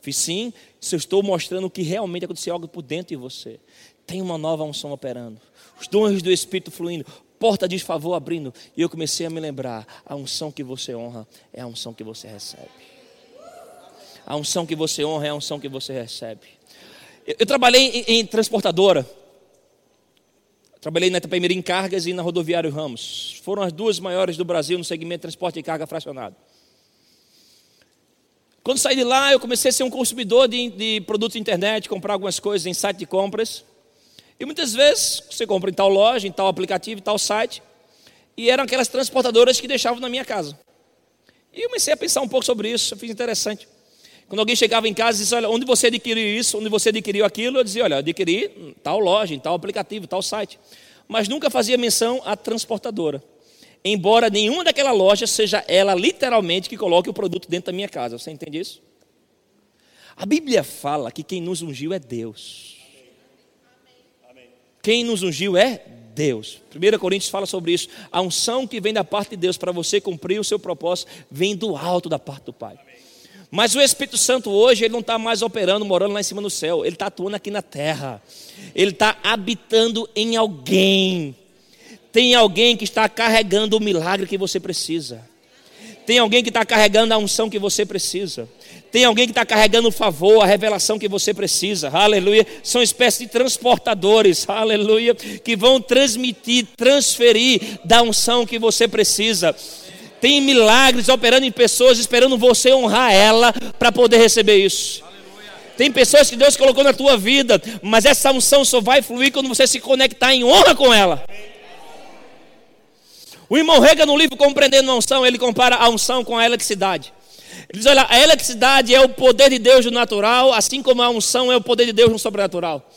Fiz sim, se eu estou mostrando que realmente aconteceu algo por dentro de você. Tem uma nova unção operando, os dons do Espírito fluindo, porta de favor abrindo. E eu comecei a me lembrar: a unção que você honra é a unção que você recebe. A unção que você honra é a unção que você recebe. Eu, eu trabalhei em, em transportadora. Trabalhei na Itapemirim Cargas e na Rodoviário Ramos. Foram as duas maiores do Brasil no segmento de transporte de carga fracionado. Quando saí de lá, eu comecei a ser um consumidor de, de produtos de internet, comprar algumas coisas em site de compras. E muitas vezes você compra em tal loja, em tal aplicativo, em tal site. E eram aquelas transportadoras que deixavam na minha casa. E eu comecei a pensar um pouco sobre isso, eu fiz interessante. Quando alguém chegava em casa e disse, olha, onde você adquiriu isso, onde você adquiriu aquilo, eu dizia, olha, adquiri tal loja, em tal aplicativo, tal site. Mas nunca fazia menção à transportadora. Embora nenhuma daquela loja seja ela literalmente que coloque o produto dentro da minha casa. Você entende isso? A Bíblia fala que quem nos ungiu é Deus. Quem nos ungiu é Deus. 1 Coríntios fala sobre isso. A unção que vem da parte de Deus para você cumprir o seu propósito vem do alto da parte do Pai. Mas o Espírito Santo hoje, ele não está mais operando, morando lá em cima no céu. Ele está atuando aqui na terra. Ele está habitando em alguém. Tem alguém que está carregando o milagre que você precisa. Tem alguém que está carregando a unção que você precisa. Tem alguém que está carregando o favor, a revelação que você precisa. Aleluia. São espécies de transportadores. Aleluia. Que vão transmitir, transferir da unção que você precisa. Tem milagres operando em pessoas, esperando você honrar ela para poder receber isso. Tem pessoas que Deus colocou na tua vida, mas essa unção só vai fluir quando você se conectar em honra com ela. O irmão Rega, no livro Compreendendo a Unção, ele compara a unção com a eletricidade. Ele diz: olha, a eletricidade é o poder de Deus no natural, assim como a unção é o poder de Deus no sobrenatural.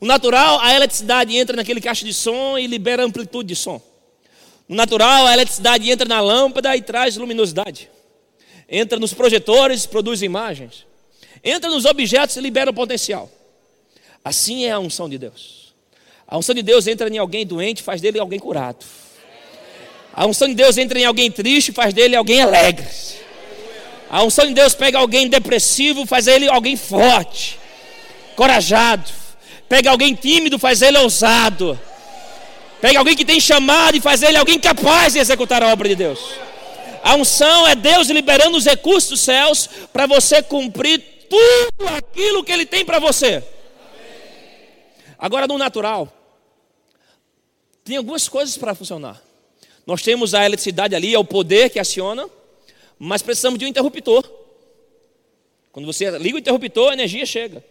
No natural, a eletricidade entra naquele caixa de som e libera amplitude de som. No natural, a eletricidade entra na lâmpada e traz luminosidade. Entra nos projetores, produz imagens. Entra nos objetos e libera o potencial. Assim é a unção de Deus. A unção de Deus entra em alguém doente, faz dele alguém curado. A unção de Deus entra em alguém triste, faz dele alguém alegre. A unção de Deus pega alguém depressivo, faz ele alguém forte, corajado. Pega alguém tímido, faz ele ousado. Pega alguém que tem chamado e faz ele alguém capaz de executar a obra de Deus. A unção é Deus liberando os recursos dos céus para você cumprir tudo aquilo que Ele tem para você. Agora, no natural, tem algumas coisas para funcionar. Nós temos a eletricidade ali, é o poder que aciona, mas precisamos de um interruptor. Quando você liga o interruptor, a energia chega.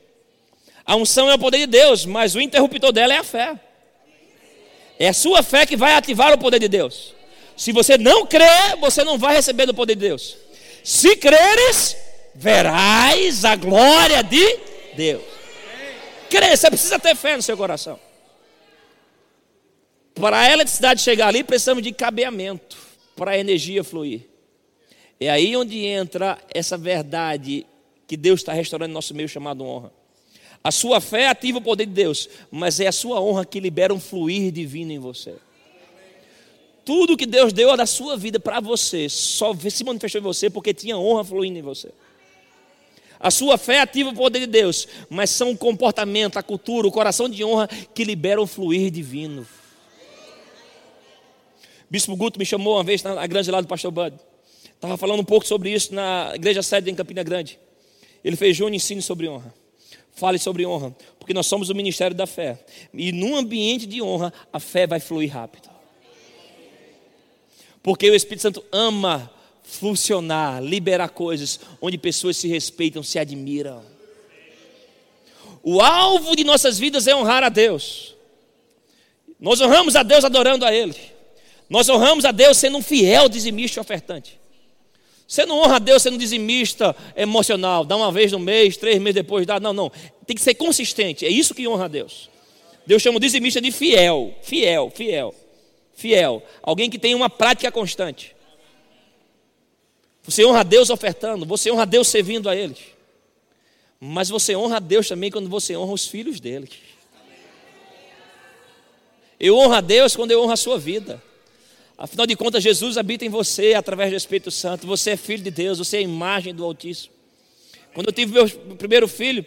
A unção é o poder de Deus, mas o interruptor dela é a fé. É a sua fé que vai ativar o poder de Deus. Se você não crer, você não vai receber do poder de Deus. Se creres, verás a glória de Deus. Crer, você precisa ter fé no seu coração. Para a eletricidade chegar ali, precisamos de cabeamento para a energia fluir. É aí onde entra essa verdade que Deus está restaurando no nosso meio chamado honra. A sua fé ativa o poder de Deus, mas é a sua honra que libera um fluir divino em você. Tudo que Deus deu da sua vida para você só se manifestou em você porque tinha honra fluindo em você. A sua fé ativa o poder de Deus, mas são o comportamento, a cultura, o coração de honra que liberam o fluir divino. Bispo Guto me chamou uma vez na grande lá do pastor Bud. Estava falando um pouco sobre isso na igreja sede em Campina Grande. Ele fez Júnior ensino sobre honra. Fale sobre honra, porque nós somos o ministério da fé. E num ambiente de honra, a fé vai fluir rápido. Porque o Espírito Santo ama funcionar, liberar coisas onde pessoas se respeitam, se admiram. O alvo de nossas vidas é honrar a Deus. Nós honramos a Deus adorando a Ele. Nós honramos a Deus sendo um fiel dizimista ofertante. Você não honra a Deus sendo dizimista emocional, dá uma vez no mês, três meses depois dá. Não, não. Tem que ser consistente. É isso que honra a Deus. Deus chama o dizimista de fiel, fiel, fiel, fiel. Alguém que tem uma prática constante. Você honra a Deus ofertando, você honra a Deus servindo a Ele. Mas você honra a Deus também quando você honra os filhos dele. Eu honro a Deus quando eu honro a sua vida. Afinal de contas, Jesus habita em você através do Espírito Santo. Você é filho de Deus, você é a imagem do Altíssimo. Quando eu tive meu primeiro filho,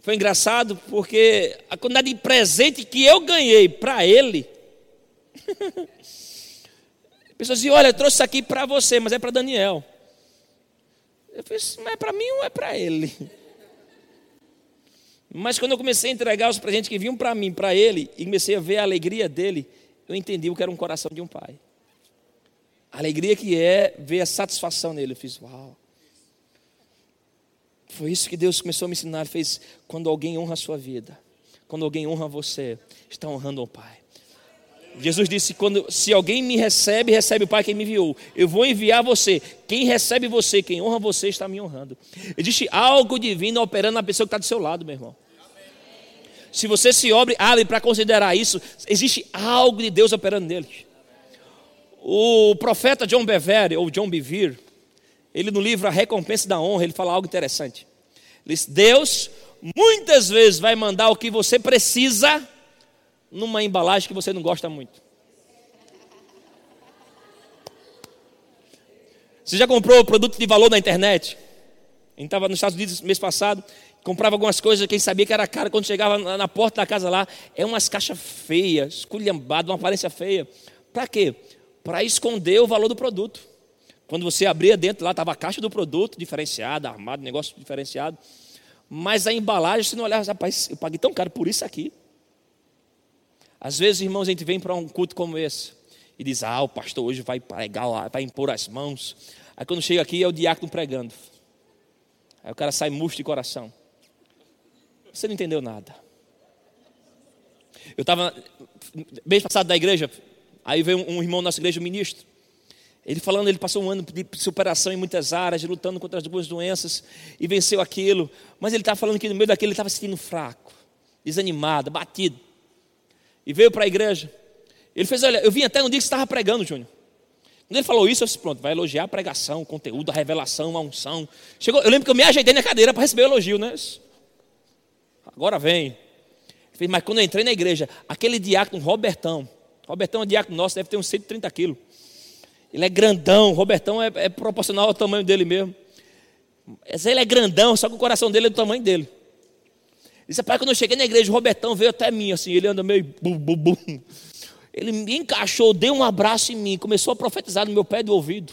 foi engraçado porque a quantidade de presente que eu ganhei para ele. [laughs] Pessoas diziam: Olha, eu trouxe isso aqui para você, mas é para Daniel. Eu fiz, mas é para mim ou é para ele? [laughs] Mas quando eu comecei a entregar os presentes que vinham para mim, para ele, e comecei a ver a alegria dele, eu entendi o que era um coração de um pai. A alegria que é ver a satisfação nele. Eu fiz, uau. Foi isso que Deus começou a me ensinar. Ele fez, quando alguém honra a sua vida, quando alguém honra você, está honrando o Pai. Jesus disse: quando, se alguém me recebe, recebe o Pai que me enviou. Eu vou enviar você. Quem recebe você, quem honra você, está me honrando. Existe algo divino operando na pessoa que está do seu lado, meu irmão. Se você se abre, abre para considerar isso, existe algo de Deus operando nele. O profeta John Bevere, ou John Bevere, ele no livro A Recompensa da Honra, ele fala algo interessante. Ele diz: Deus muitas vezes vai mandar o que você precisa numa embalagem que você não gosta muito. Você já comprou produto de valor na internet? A gente estava nos Estados Unidos mês passado, comprava algumas coisas, quem sabia que era caro, quando chegava na porta da casa lá, é umas caixas feias, esculhambadas, uma aparência feia. Para quê? Para esconder o valor do produto. Quando você abria dentro lá, estava a caixa do produto, diferenciada, armado, negócio diferenciado. Mas a embalagem, você não olhava, rapaz, eu paguei tão caro por isso aqui. Às vezes, irmãos, a gente vem para um culto como esse e diz: Ah, o pastor hoje vai pregar, vai impor as mãos. Aí quando chega aqui é o diácono pregando. Aí o cara sai murcho de coração. Você não entendeu nada. Eu estava, mês passado da igreja, aí veio um, irmão da nossa igreja, um ministro. Ele falando, ele passou um ano de superação em muitas áreas, lutando contra as duas doenças e venceu aquilo. Mas ele estava falando que no meio daquilo ele estava se sentindo fraco, desanimado, batido e veio para a igreja. Ele fez, olha, eu vim até no dia que você estava pregando, Júnior. Quando ele falou isso, eu disse, pronto, vai elogiar a pregação, o conteúdo, a revelação, a unção. Chegou, eu lembro que eu me ajeitei na cadeira para receber o elogio, né? Agora vem. Fez, mas quando eu entrei na igreja, aquele diácono, Robertão, Robertão é diácono nosso, deve ter uns 130 quilos. Ele é grandão, Robertão é, é proporcional ao tamanho dele mesmo. Mas ele é grandão, só que o coração dele é do tamanho dele. Disse, pai, quando eu cheguei na igreja, o Robertão veio até mim, assim, ele anda meio bum, bum, bum. Ele me encaixou, deu um abraço em mim, começou a profetizar no meu pé do ouvido,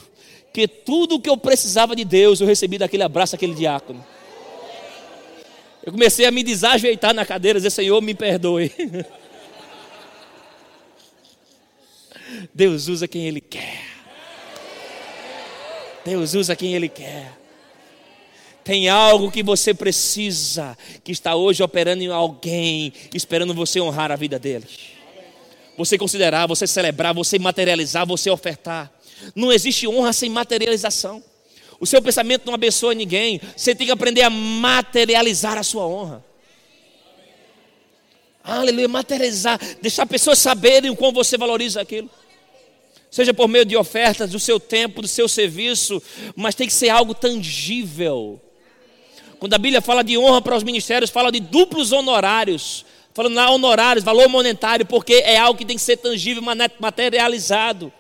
que tudo o que eu precisava de Deus, eu recebi daquele abraço, aquele diácono. Eu comecei a me desajeitar na cadeira, dizer, Senhor, me perdoe. [laughs] Deus usa quem Ele quer. Deus usa quem Ele quer. Tem algo que você precisa, que está hoje operando em alguém, esperando você honrar a vida deles. Você considerar, você celebrar, você materializar, você ofertar. Não existe honra sem materialização. O seu pensamento não abençoa ninguém. Você tem que aprender a materializar a sua honra. Aleluia, materializar, deixar pessoas saberem o quão você valoriza aquilo. Seja por meio de ofertas, do seu tempo, do seu serviço, mas tem que ser algo tangível. Quando a Bíblia fala de honra para os ministérios, fala de duplos honorários. Falando lá honorários, valor monetário, porque é algo que tem que ser tangível, materializado.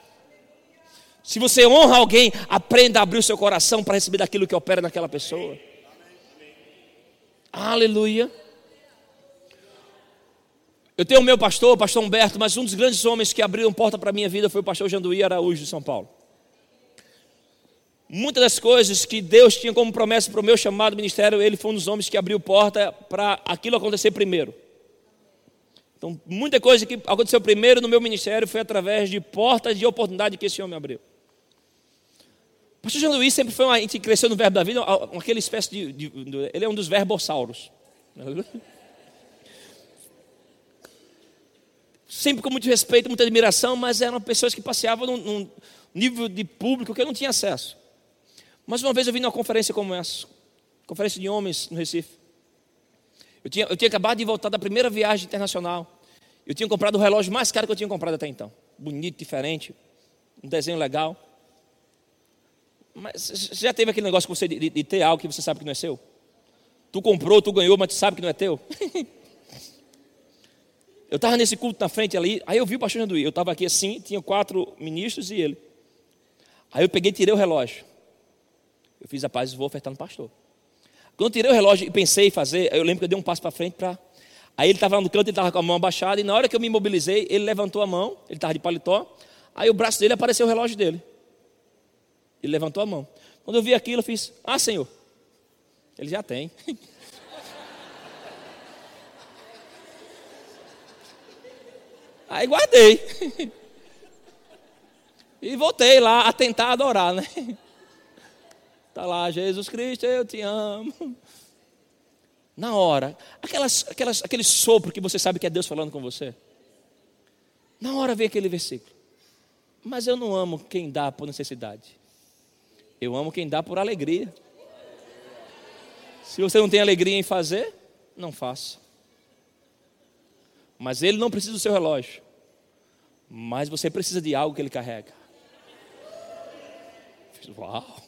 Se você honra alguém, aprenda a abrir o seu coração para receber daquilo que opera naquela pessoa. Aleluia. Eu tenho o meu pastor, o pastor Humberto, mas um dos grandes homens que abriram porta para a minha vida foi o pastor Janduí Araújo de São Paulo. Muitas das coisas que Deus tinha como promessa para o meu chamado ministério, ele foi um dos homens que abriu porta para aquilo acontecer primeiro. Então, muita coisa que aconteceu primeiro no meu ministério foi através de portas de oportunidade que esse homem abriu. O pastor Jean Luiz sempre foi uma, a gente cresceu no verbo da vida, aquela espécie de, de, ele é um dos verbossauros. [laughs] Sempre com muito respeito, muita admiração, mas eram pessoas que passeavam num, num nível de público que eu não tinha acesso. Mas uma vez eu vim numa conferência como essa, conferência de homens no Recife. Eu tinha, eu tinha acabado de voltar da primeira viagem internacional. Eu tinha comprado o relógio mais caro que eu tinha comprado até então. Bonito, diferente, um desenho legal. Mas você já teve aquele negócio com você de, de, de, ter algo que você sabe que não é seu? Tu comprou, tu ganhou, mas tu sabe que não é teu? [laughs] eu estava nesse culto na frente ali, aí eu vi o pastor Janduí. Eu estava aqui assim, tinha quatro ministros e ele. Aí eu peguei e tirei o relógio. Eu fiz a paz e vou ofertar no pastor. Quando tirei o relógio e pensei em fazer, eu lembro que eu dei um passo para frente para. Aí ele estava no canto, ele estava com a mão abaixada, e na hora que eu me imobilizei, ele levantou a mão, ele estava de paletó, aí o braço dele apareceu o relógio dele. Ele levantou a mão. Quando eu vi aquilo, eu fiz: Ah, Senhor, ele já tem. [laughs] Aí guardei. [laughs] E voltei lá a tentar adorar, né? Está [laughs] lá, Jesus Cristo, eu te amo. Na hora, aquelas, aquelas, aquele sopro que você sabe que é Deus falando com você. Na hora vem aquele versículo. Mas eu não amo quem dá por necessidade. Eu amo quem dá por alegria. Se você não tem alegria em fazer, não faça. Mas ele não precisa do seu relógio. Mas você precisa de algo que ele carrega. Uau!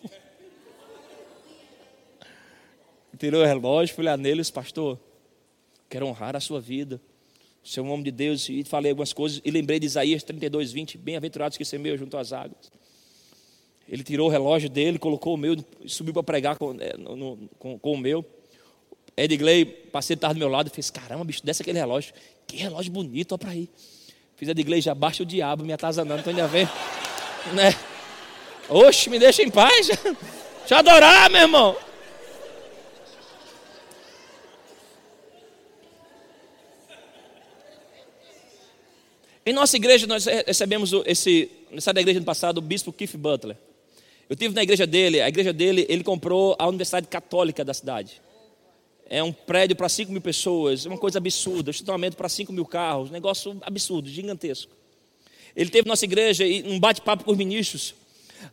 tirou o relógio, fui lá neles, pastor, quero honrar a sua vida. Você é um homem de Deus, e falei algumas coisas, e lembrei de Isaías 32, 20, bem-aventurados que semeiam junto às águas. Ele tirou o relógio dele, colocou o meu, subiu para pregar com, é, no, com, com, o meu. Edgley, parceiro, estava do meu lado, fez, caramba, bicho, desce aquele relógio. Que relógio bonito, olha para aí. Fiz Edgley, já baixa o diabo, me atazanando, estou ainda vendo. Né? Oxe, me deixa em paz. Deixa eu adorar, meu irmão. Em nossa igreja, nós recebemos esse, nessa da igreja do passado, o bispo Keith Butler. Eu tive na igreja dele, a igreja dele, ele comprou a Universidade Católica da cidade. É um prédio para 5 mil pessoas, uma coisa absurda, estacionamento para 5 mil carros, negócio absurdo, gigantesco. Ele teve nossa igreja e um bate-papo com os ministros.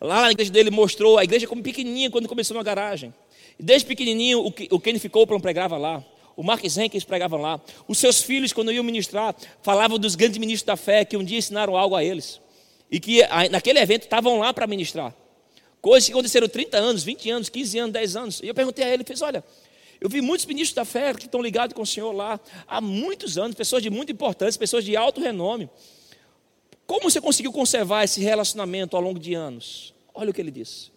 Lá na igreja dele mostrou a igreja como pequenininha quando começou na garagem. Desde pequenininho o Kenny ficou para pregava lá o Marcos Henkens pregava lá. Os seus filhos, quando iam ministrar, falavam dos grandes ministros da fé que um dia ensinaram algo a eles. E que naquele evento estavam lá para ministrar. Coisas que aconteceram 30 anos, 20 anos, 15 anos, 10 anos. E eu perguntei a ele, ele fez, olha, eu vi muitos ministros da fé que estão ligados com o Senhor lá há muitos anos, pessoas de muito importância, pessoas de alto renome. Como você conseguiu conservar esse relacionamento ao longo de anos? Olha o que ele disse.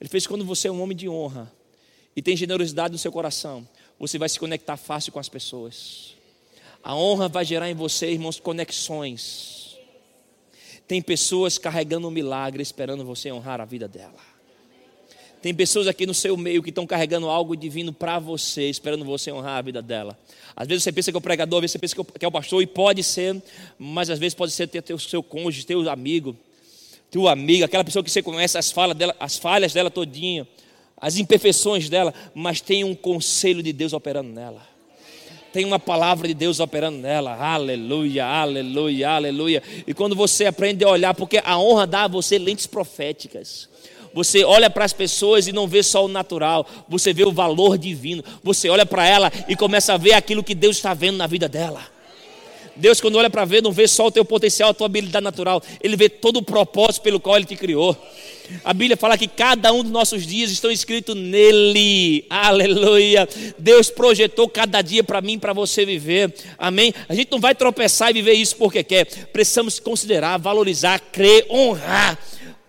Ele fez quando você é um homem de honra e tem generosidade no seu coração você vai se conectar fácil com as pessoas. A honra vai gerar em você, irmãos, conexões. Tem pessoas carregando um milagre, esperando você honrar a vida dela. Tem pessoas aqui no seu meio que estão carregando algo divino para você, esperando você honrar a vida dela. Às vezes você pensa que é o pregador, às vezes você pensa que é o pastor, e pode ser, mas às vezes pode ser ter o seu cônjuge, teu amigo, teu amigo, aquela pessoa que você conhece as falhas dela, as falhas dela todinha as imperfeições dela, mas tem um conselho de Deus operando nela. tem uma palavra de Deus operando nela. Aleluia, aleluia, aleluia. E quando você aprende a olhar, porque a honra dá a você lentes proféticas. Você olha para as pessoas e não vê só o natural, você vê o valor divino. Você olha para ela e começa a ver aquilo que Deus está vendo na vida dela. Deus, quando olha para ver, não vê só o teu potencial, a tua habilidade natural, Ele vê todo o propósito pelo qual Ele te criou. A Bíblia fala que cada um dos nossos dias estão escritos nele. Aleluia. Deus projetou cada dia para mim, para você viver. Amém. A gente não vai tropeçar e viver isso porque quer. Precisamos considerar, valorizar, crer, honrar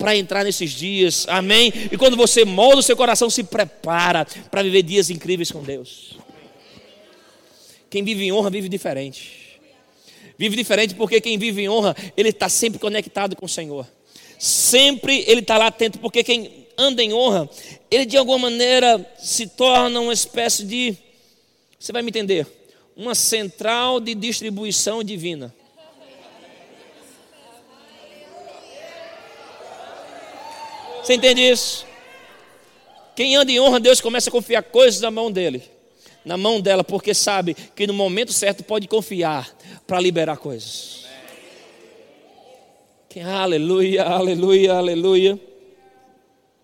para entrar nesses dias. Amém. E quando você molda o seu coração, se prepara para viver dias incríveis com Deus. Quem vive em honra vive diferente. Vive diferente porque quem vive em honra, ele está sempre conectado com o Senhor. Sempre ele está lá atento, porque quem anda em honra, ele de alguma maneira se torna uma espécie de, você vai me entender, uma central de distribuição divina. Você entende isso? Quem anda em honra, Deus começa a confiar coisas na mão dele na mão dela, porque sabe que no momento certo pode confiar para liberar coisas. Que, aleluia, aleluia, aleluia.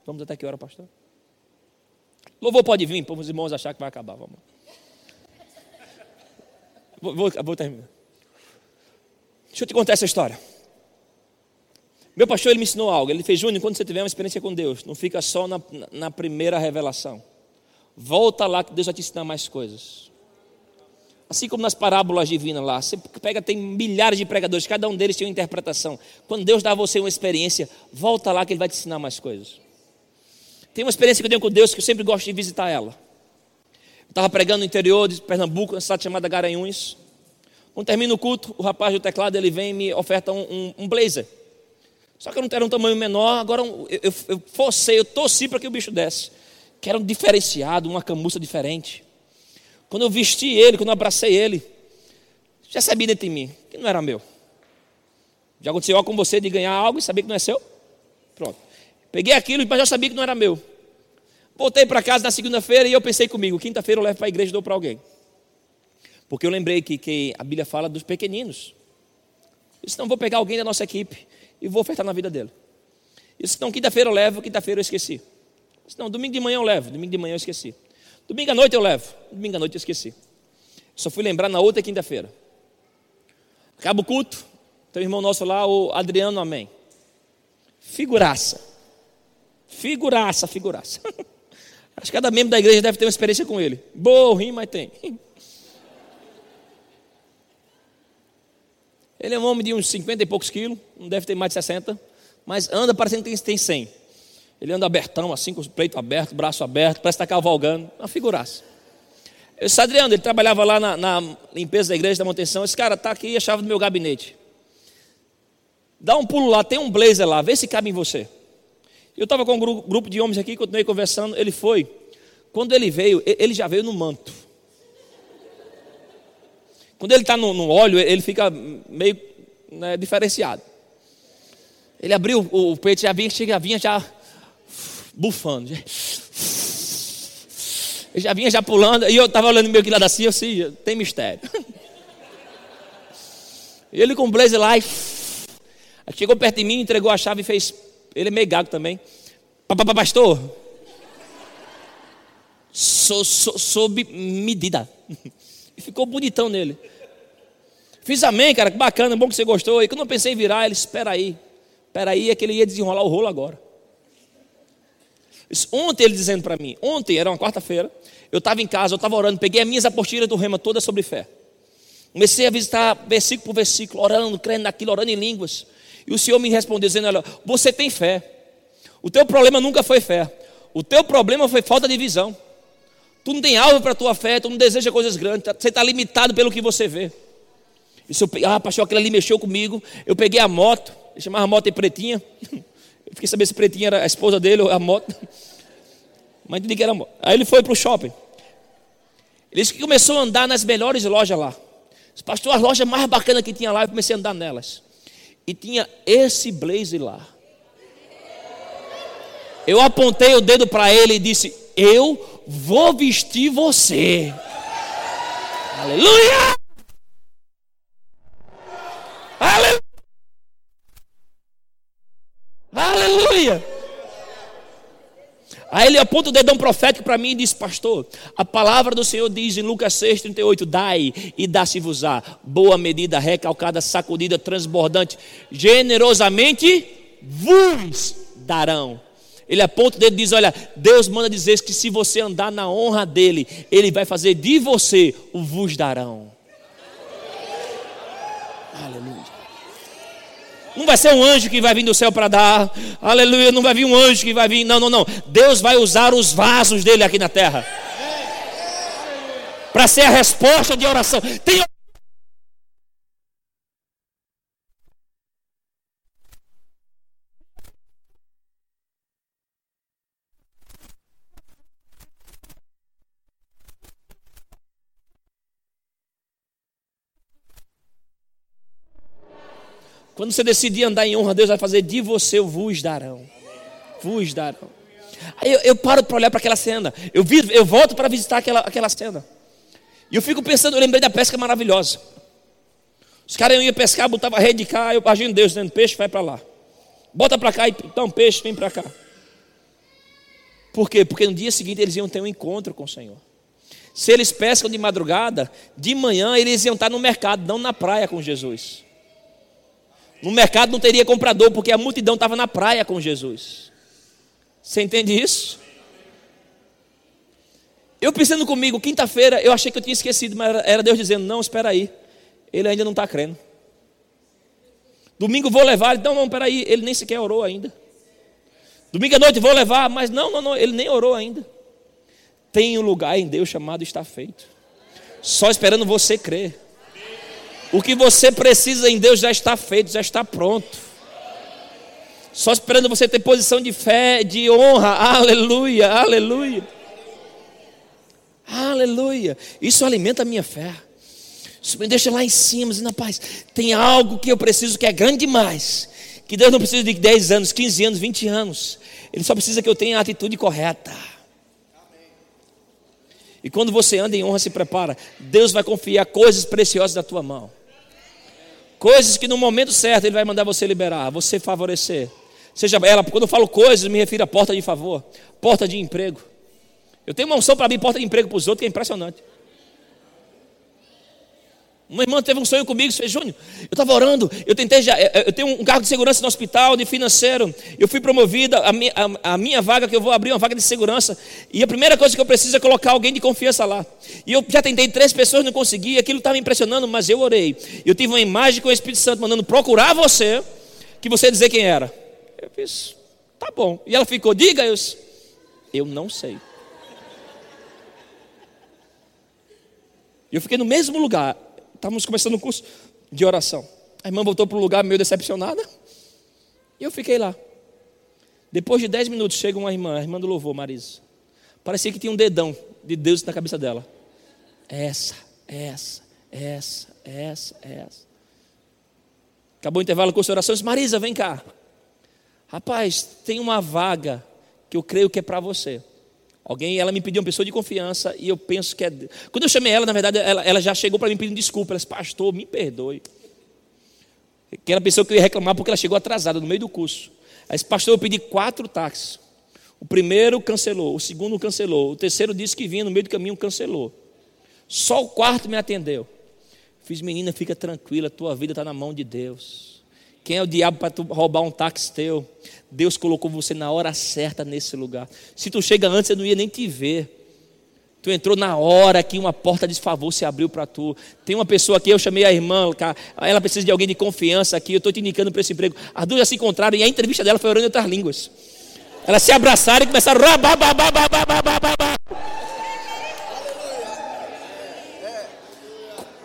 Vamos até que hora, pastor? Louvor pode vir, para os irmãos achar que vai acabar. Vamos. Vou, vou, vou terminar. Deixa eu te contar essa história. Meu pastor ele me ensinou algo. Ele fez, Júnior, quando você tiver uma experiência com Deus, não fica só na, na primeira revelação. Volta lá que Deus vai te ensinar mais coisas. Assim como nas parábolas divinas lá, você pega, tem milhares de pregadores, cada um deles tem uma interpretação. Quando Deus dá a você uma experiência, volta lá que Ele vai te ensinar mais coisas. Tem uma experiência que eu tenho com Deus que eu sempre gosto de visitar ela. Eu estava pregando no interior de Pernambuco, uma cidade chamada Garanhuns. Quando termina o culto, o rapaz do teclado ele vem e me oferta um, um, um blazer. Só que era um tamanho menor, agora eu, eu, eu forcei, eu torci para que o bicho desse que era um diferenciado, uma camuça diferente. Quando eu vesti ele, quando eu abracei ele, já sabia dentro de mim que não era meu. Já aconteceu algo com você de ganhar algo e saber que não é seu? Pronto. Peguei aquilo, mas já sabia que não era meu. Voltei para casa na segunda-feira e eu pensei comigo: quinta-feira eu levo para a igreja e dou para alguém. Porque eu lembrei que, que a Bíblia fala dos pequeninos. Eu disse: não, vou pegar alguém da nossa equipe e vou ofertar na vida dele. Disse: não, quinta-feira eu levo, quinta-feira eu esqueci. Não, domingo de manhã eu levo, domingo de manhã eu esqueci. Domingo à noite eu levo, domingo à noite eu esqueci. Só fui lembrar na outra quinta-feira. Acaba o culto, tem um irmão nosso lá, o Adriano Amém. Figuraça. Figuraça, figuraça. [laughs] Acho que cada membro da igreja deve ter uma experiência com ele. Boa, ruim, mas tem. [laughs] Ele é um homem de uns 50 e poucos quilos, não deve ter mais de 60, mas anda parecendo que tem 100. Ele anda abertão, assim, com o peito aberto, braço aberto, parece estar cavalgando. Uma figuraça. Esse Adriano, ele trabalhava lá na, na limpeza da igreja da manutenção. Esse cara está aqui a chave do meu gabinete. Dá um pulo lá, tem um blazer lá, vê se cabe em você. Eu estava com um grupo de homens aqui, continuei conversando. Ele foi. Quando ele veio, ele já veio no manto. Quando ele está no, no, óleo, ele fica meio né, diferenciado. Ele abriu o, o peito, já vinha, já vinha já bufando. Já vinha já pulando, e eu estava olhando meio que lá assim, eu assim, tem mistério. [laughs] E ele com o blazer lá, e chegou perto de mim, entregou a chave e fez. Ele é meio gago também. Pastor, sou, sob medida. [laughs] E ficou bonitão nele. Fiz amém, cara, que bacana, bom que você gostou. E quando eu pensei em virar, ele, espera aí. Espera aí, é que ele ia desenrolar o rolo agora. Ontem ele dizendo para mim, ontem era uma quarta-feira, eu estava em casa, eu estava orando, peguei as minhas apostilas do rema todas sobre fé. Comecei a visitar versículo por versículo, orando, crendo naquilo, orando em línguas. E o Senhor me respondeu dizendo: Olha, você tem fé. O teu problema nunca foi fé. O teu problema foi falta de visão. Tu não tem alvo para a tua fé, tu não deseja coisas grandes, tá, você está limitado pelo que você vê. Eu, ah, pastor, aquele ali mexeu comigo. Eu peguei a moto, ele chamava a moto de pretinha. [laughs] Eu fiquei sabendo se Pretinha era a esposa dele ou a moto. [laughs] Mas entendi que era a moto. Aí ele foi para o shopping. Ele disse que começou a andar nas melhores lojas lá. Pastor, as lojas mais bacanas que tinha lá, eu comecei a andar nelas. E tinha esse blazer lá. Eu apontei o dedo para ele e disse: Eu vou vestir você. Aleluia! Aleluia! Aleluia! Aí ele aponta o dedão profético para mim e diz: Pastor, a palavra do Senhor diz em Lucas 6, 38: Dai e dá-se-vos-á, boa medida, recalcada, sacudida, transbordante, generosamente vos darão. Ele aponta o dedo e diz: Olha, Deus manda dizer que se você andar na honra dele, ele vai fazer de você o vos darão. Aleluia. Não vai ser um anjo que vai vir do céu para dar. Aleluia. Não vai vir um anjo que vai vir. Não, não, não. Deus vai usar os vasos dele aqui na terra. Para ser a resposta de oração. Tem Quando você decidir andar em honra, Deus vai fazer de você vos darão. Vos darão. Aí eu, eu paro para olhar para aquela cena. Eu, vi, eu volto para visitar aquela, aquela cena. E eu fico pensando, eu lembrei da pesca maravilhosa. Os caras iam pescar, botavam a rede de cá, eu imagino Deus dizendo, peixe, vai para lá. Bota para cá, então peixe, vem para cá. Por quê? Porque no dia seguinte eles iam ter um encontro com o Senhor. Se eles pescam de madrugada, de manhã eles iam estar no mercado, não na praia com Jesus. No mercado não teria comprador, porque a multidão estava na praia com Jesus. Você entende isso? Eu pensando comigo, quinta-feira, eu achei que eu tinha esquecido, mas era Deus dizendo: Não, espera aí, ele ainda não está crendo. Domingo vou levar, então não, espera aí, ele nem sequer orou ainda. Domingo à noite vou levar, mas não, não, não, ele nem orou ainda. Tem um lugar em Deus chamado está feito, só esperando você crer. O que você precisa em Deus já está feito, já está pronto. Só esperando você ter posição de fé, de honra. Aleluia, aleluia. Aleluia. Isso alimenta a minha fé. Isso me deixa lá em cima, dizendo, paz, tem algo que eu preciso que é grande demais. Que Deus não precisa de 10 anos, 15 anos, 20 anos. Ele só precisa que eu tenha a atitude correta. E quando você anda em honra, se prepara. Deus vai confiar coisas preciosas na tua mão. Coisas que no momento certo Ele vai mandar você liberar, você favorecer. Seja ela, quando eu falo coisas, me refiro a porta de favor, porta de emprego. Eu tenho uma unção para abrir porta de emprego para os outros que é impressionante. Uma irmã teve um sonho comigo, fez, Júnior, eu estava orando, eu tentei já, eu tenho um cargo de segurança no hospital, de financeiro, eu fui promovida, a minha, a, minha vaga que eu vou abrir, uma vaga de segurança, e a primeira coisa que eu preciso é colocar alguém de confiança lá. E eu já tentei três pessoas, não consegui, aquilo estava me impressionando, mas eu orei. Eu tive uma imagem com o Espírito Santo mandando procurar você, que você dizer quem era. Eu fiz, tá bom. E ela ficou, diga, eu, eu não sei. Eu fiquei no mesmo lugar, Estávamos começando um curso de oração. A irmã voltou para o lugar meio decepcionada. E eu fiquei lá. Depois de dez minutos, chega uma irmã, a irmã do louvor, Marisa. Parecia que tinha um dedão de Deus na cabeça dela. Essa, essa, essa, essa, essa. Acabou o intervalo com oração. Disse, Marisa, vem cá. Rapaz, tem uma vaga que eu creio que é para você. Alguém, ela me pediu uma pessoa de confiança e eu penso que é. Quando eu chamei ela, na verdade, ela, ela já chegou para mim pedindo desculpa. Ela disse, pastor, me perdoe. Que ela pensou que eu ia reclamar porque ela chegou atrasada no meio do curso. Aí disse, pastor, eu pedi quatro táxis. O primeiro cancelou, o segundo cancelou, o terceiro disse que vinha no meio do caminho, cancelou. Só o quarto me atendeu. Fiz, menina, fica tranquila, tua vida está na mão de Deus. Quem é o diabo para tu roubar um táxi teu? Deus colocou você na hora certa nesse lugar. Se tu chega antes, eu não ia nem te ver. Tu entrou na hora que uma porta de favor se abriu para tu. Tem uma pessoa aqui, eu chamei a irmã, ela precisa de alguém de confiança aqui, eu estou te indicando para esse emprego. As duas já se encontraram e a entrevista dela foi orando em outras línguas. Elas se abraçaram e começaram.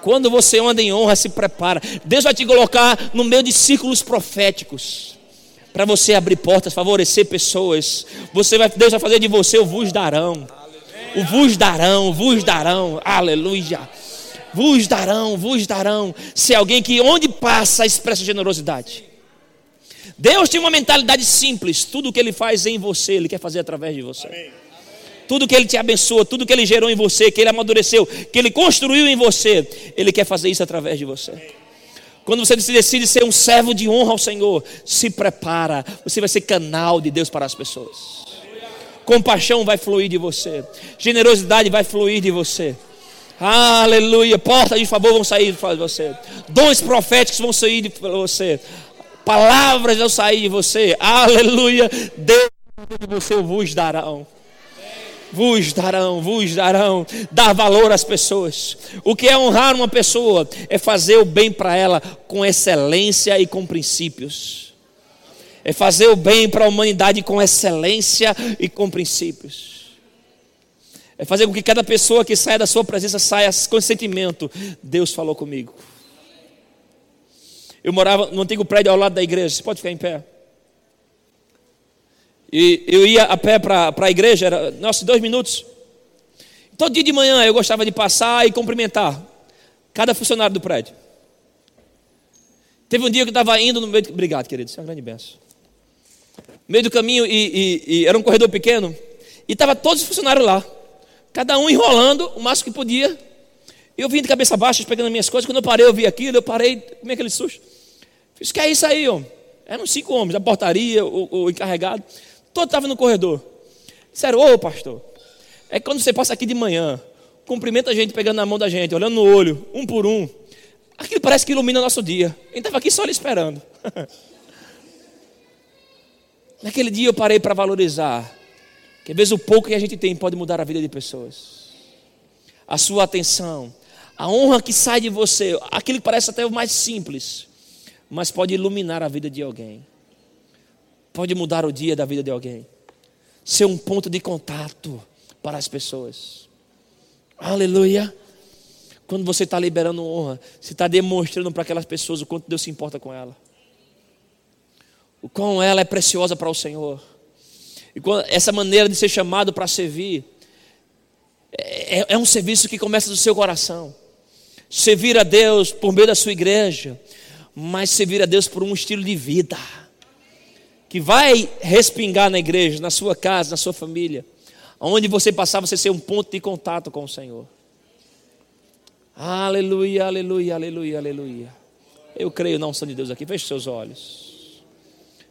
Quando você anda em honra, se prepara. Deus vai te colocar no meio de círculos proféticos. Para você abrir portas, favorecer pessoas. Você vai, Deus vai fazer de você o vos darão. O vos darão, vos darão. Aleluia. Vos darão, vos darão. Se alguém que onde passa expressa generosidade. Deus tem uma mentalidade simples. Tudo o que Ele faz em você, Ele quer fazer através de você. Tudo que Ele te abençoa, tudo que Ele gerou em você, que Ele amadureceu, que Ele construiu em você, Ele quer fazer isso através de você. Quando você decide ser um servo de honra ao Senhor, se prepara, você vai ser canal de Deus para as pessoas. Compaixão vai fluir de você, generosidade vai fluir de você. Aleluia. Portas de favor vão sair de você. Dons proféticos vão sair de você. Palavras vão sair de você. Aleluia. Deus de você vos darão. Vos darão, vos darão. Dar valor às pessoas. O que é honrar uma pessoa é fazer o bem para ela com excelência e com princípios. É fazer o bem para a humanidade com excelência e com princípios. É fazer com que cada pessoa que saia da sua presença saia com sentimento. Deus falou comigo. Eu morava no antigo prédio ao lado da igreja. Você pode ficar em pé. E eu ia a pé para a igreja, era, nossa, dois minutos. Todo dia de manhã eu gostava de passar e cumprimentar cada funcionário do prédio. Teve um dia que eu estava indo no meio. Obrigado, querido, isso é uma grande benção. No meio do caminho, e, e, e era um corredor pequeno, e estava todos os funcionários lá. Cada um enrolando o máximo que podia. Eu vim de cabeça baixa, pegando as minhas coisas. Quando eu parei, eu vi aquilo, eu parei, como é aquele susto? Fiz, que é isso aí, homem? Eram cinco homens, a portaria, o, o encarregado. Todo estava no corredor. Disseram, ô pastor, é quando você passa aqui de manhã, cumprimenta a gente pegando na mão da gente, olhando no olho, um por um. Aquilo parece que ilumina o nosso dia. A gente estava aqui só ali esperando. [laughs] Naquele dia eu parei para valorizar que às vezes o pouco que a gente tem pode mudar a vida de pessoas. A sua atenção, a honra que sai de você, aquilo que parece até o mais simples, mas pode iluminar a vida de alguém. Pode mudar o dia da vida de alguém. Ser um ponto de contato para as pessoas. Aleluia. Quando você está liberando honra, você está demonstrando para aquelas pessoas o quanto Deus se importa com ela. O quão ela é preciosa para o Senhor. E essa maneira de ser chamado para servir é, é, um serviço que começa do seu coração. Servir a Deus por meio da sua igreja, mas servir a Deus por um estilo de vida que vai respingar na igreja, na sua casa, na sua família. Onde você passar, você ser um ponto de contato com o Senhor. Aleluia, aleluia, aleluia, aleluia. Eu creio na unção de Deus aqui. Feche seus olhos.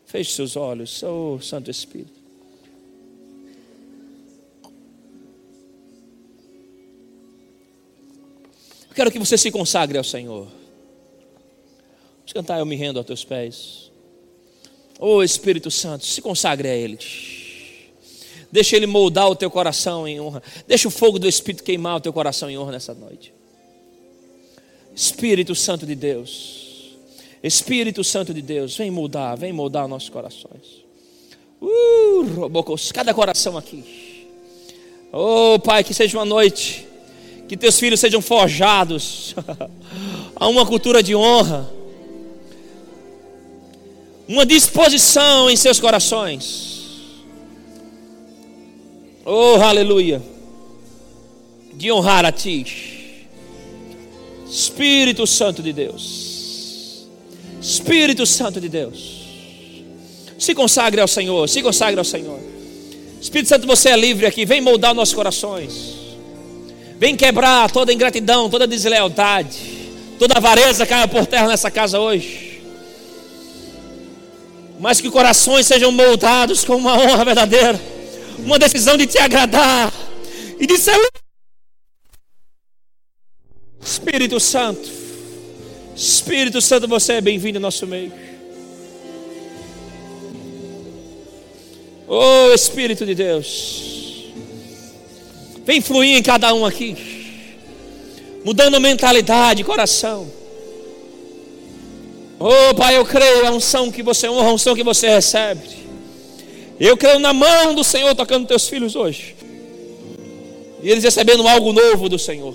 Feche seus olhos, oh Santo Espírito. Eu quero que você se consagre ao Senhor. Vamos cantar, eu me rendo aos teus pés. Oh Espírito Santo, se consagre a Ele. Deixa Ele moldar o teu coração em honra. Deixa o fogo do Espírito queimar o teu coração em honra nessa noite. Espírito Santo de Deus. Espírito Santo de Deus, vem moldar, vem moldar nossos corações. Uh, cada coração aqui. Oh Pai, que seja uma noite que teus filhos sejam forjados [laughs] a uma cultura de honra, uma disposição em seus corações. Oh, aleluia! De honrar a Ti, Espírito Santo de Deus, Espírito Santo de Deus. Se consagre ao Senhor, se consagre ao Senhor. Espírito Santo, você é livre aqui, vem moldar nossos corações. Vem quebrar toda ingratidão, toda deslealdade, toda avareza caia por terra nessa casa hoje. Mas que corações sejam moldados com uma honra verdadeira, uma decisão de te agradar e de ser. Espírito Santo, Espírito Santo, você é bem-vindo ao nosso meio. Oh Espírito de Deus. Vem fluir em cada um aqui. Mudando mentalidade, coração. Oh Pai, eu creio a unção que você honra, a unção que você recebe. Eu creio na mão do Senhor tocando teus filhos hoje. E eles recebendo algo novo do Senhor.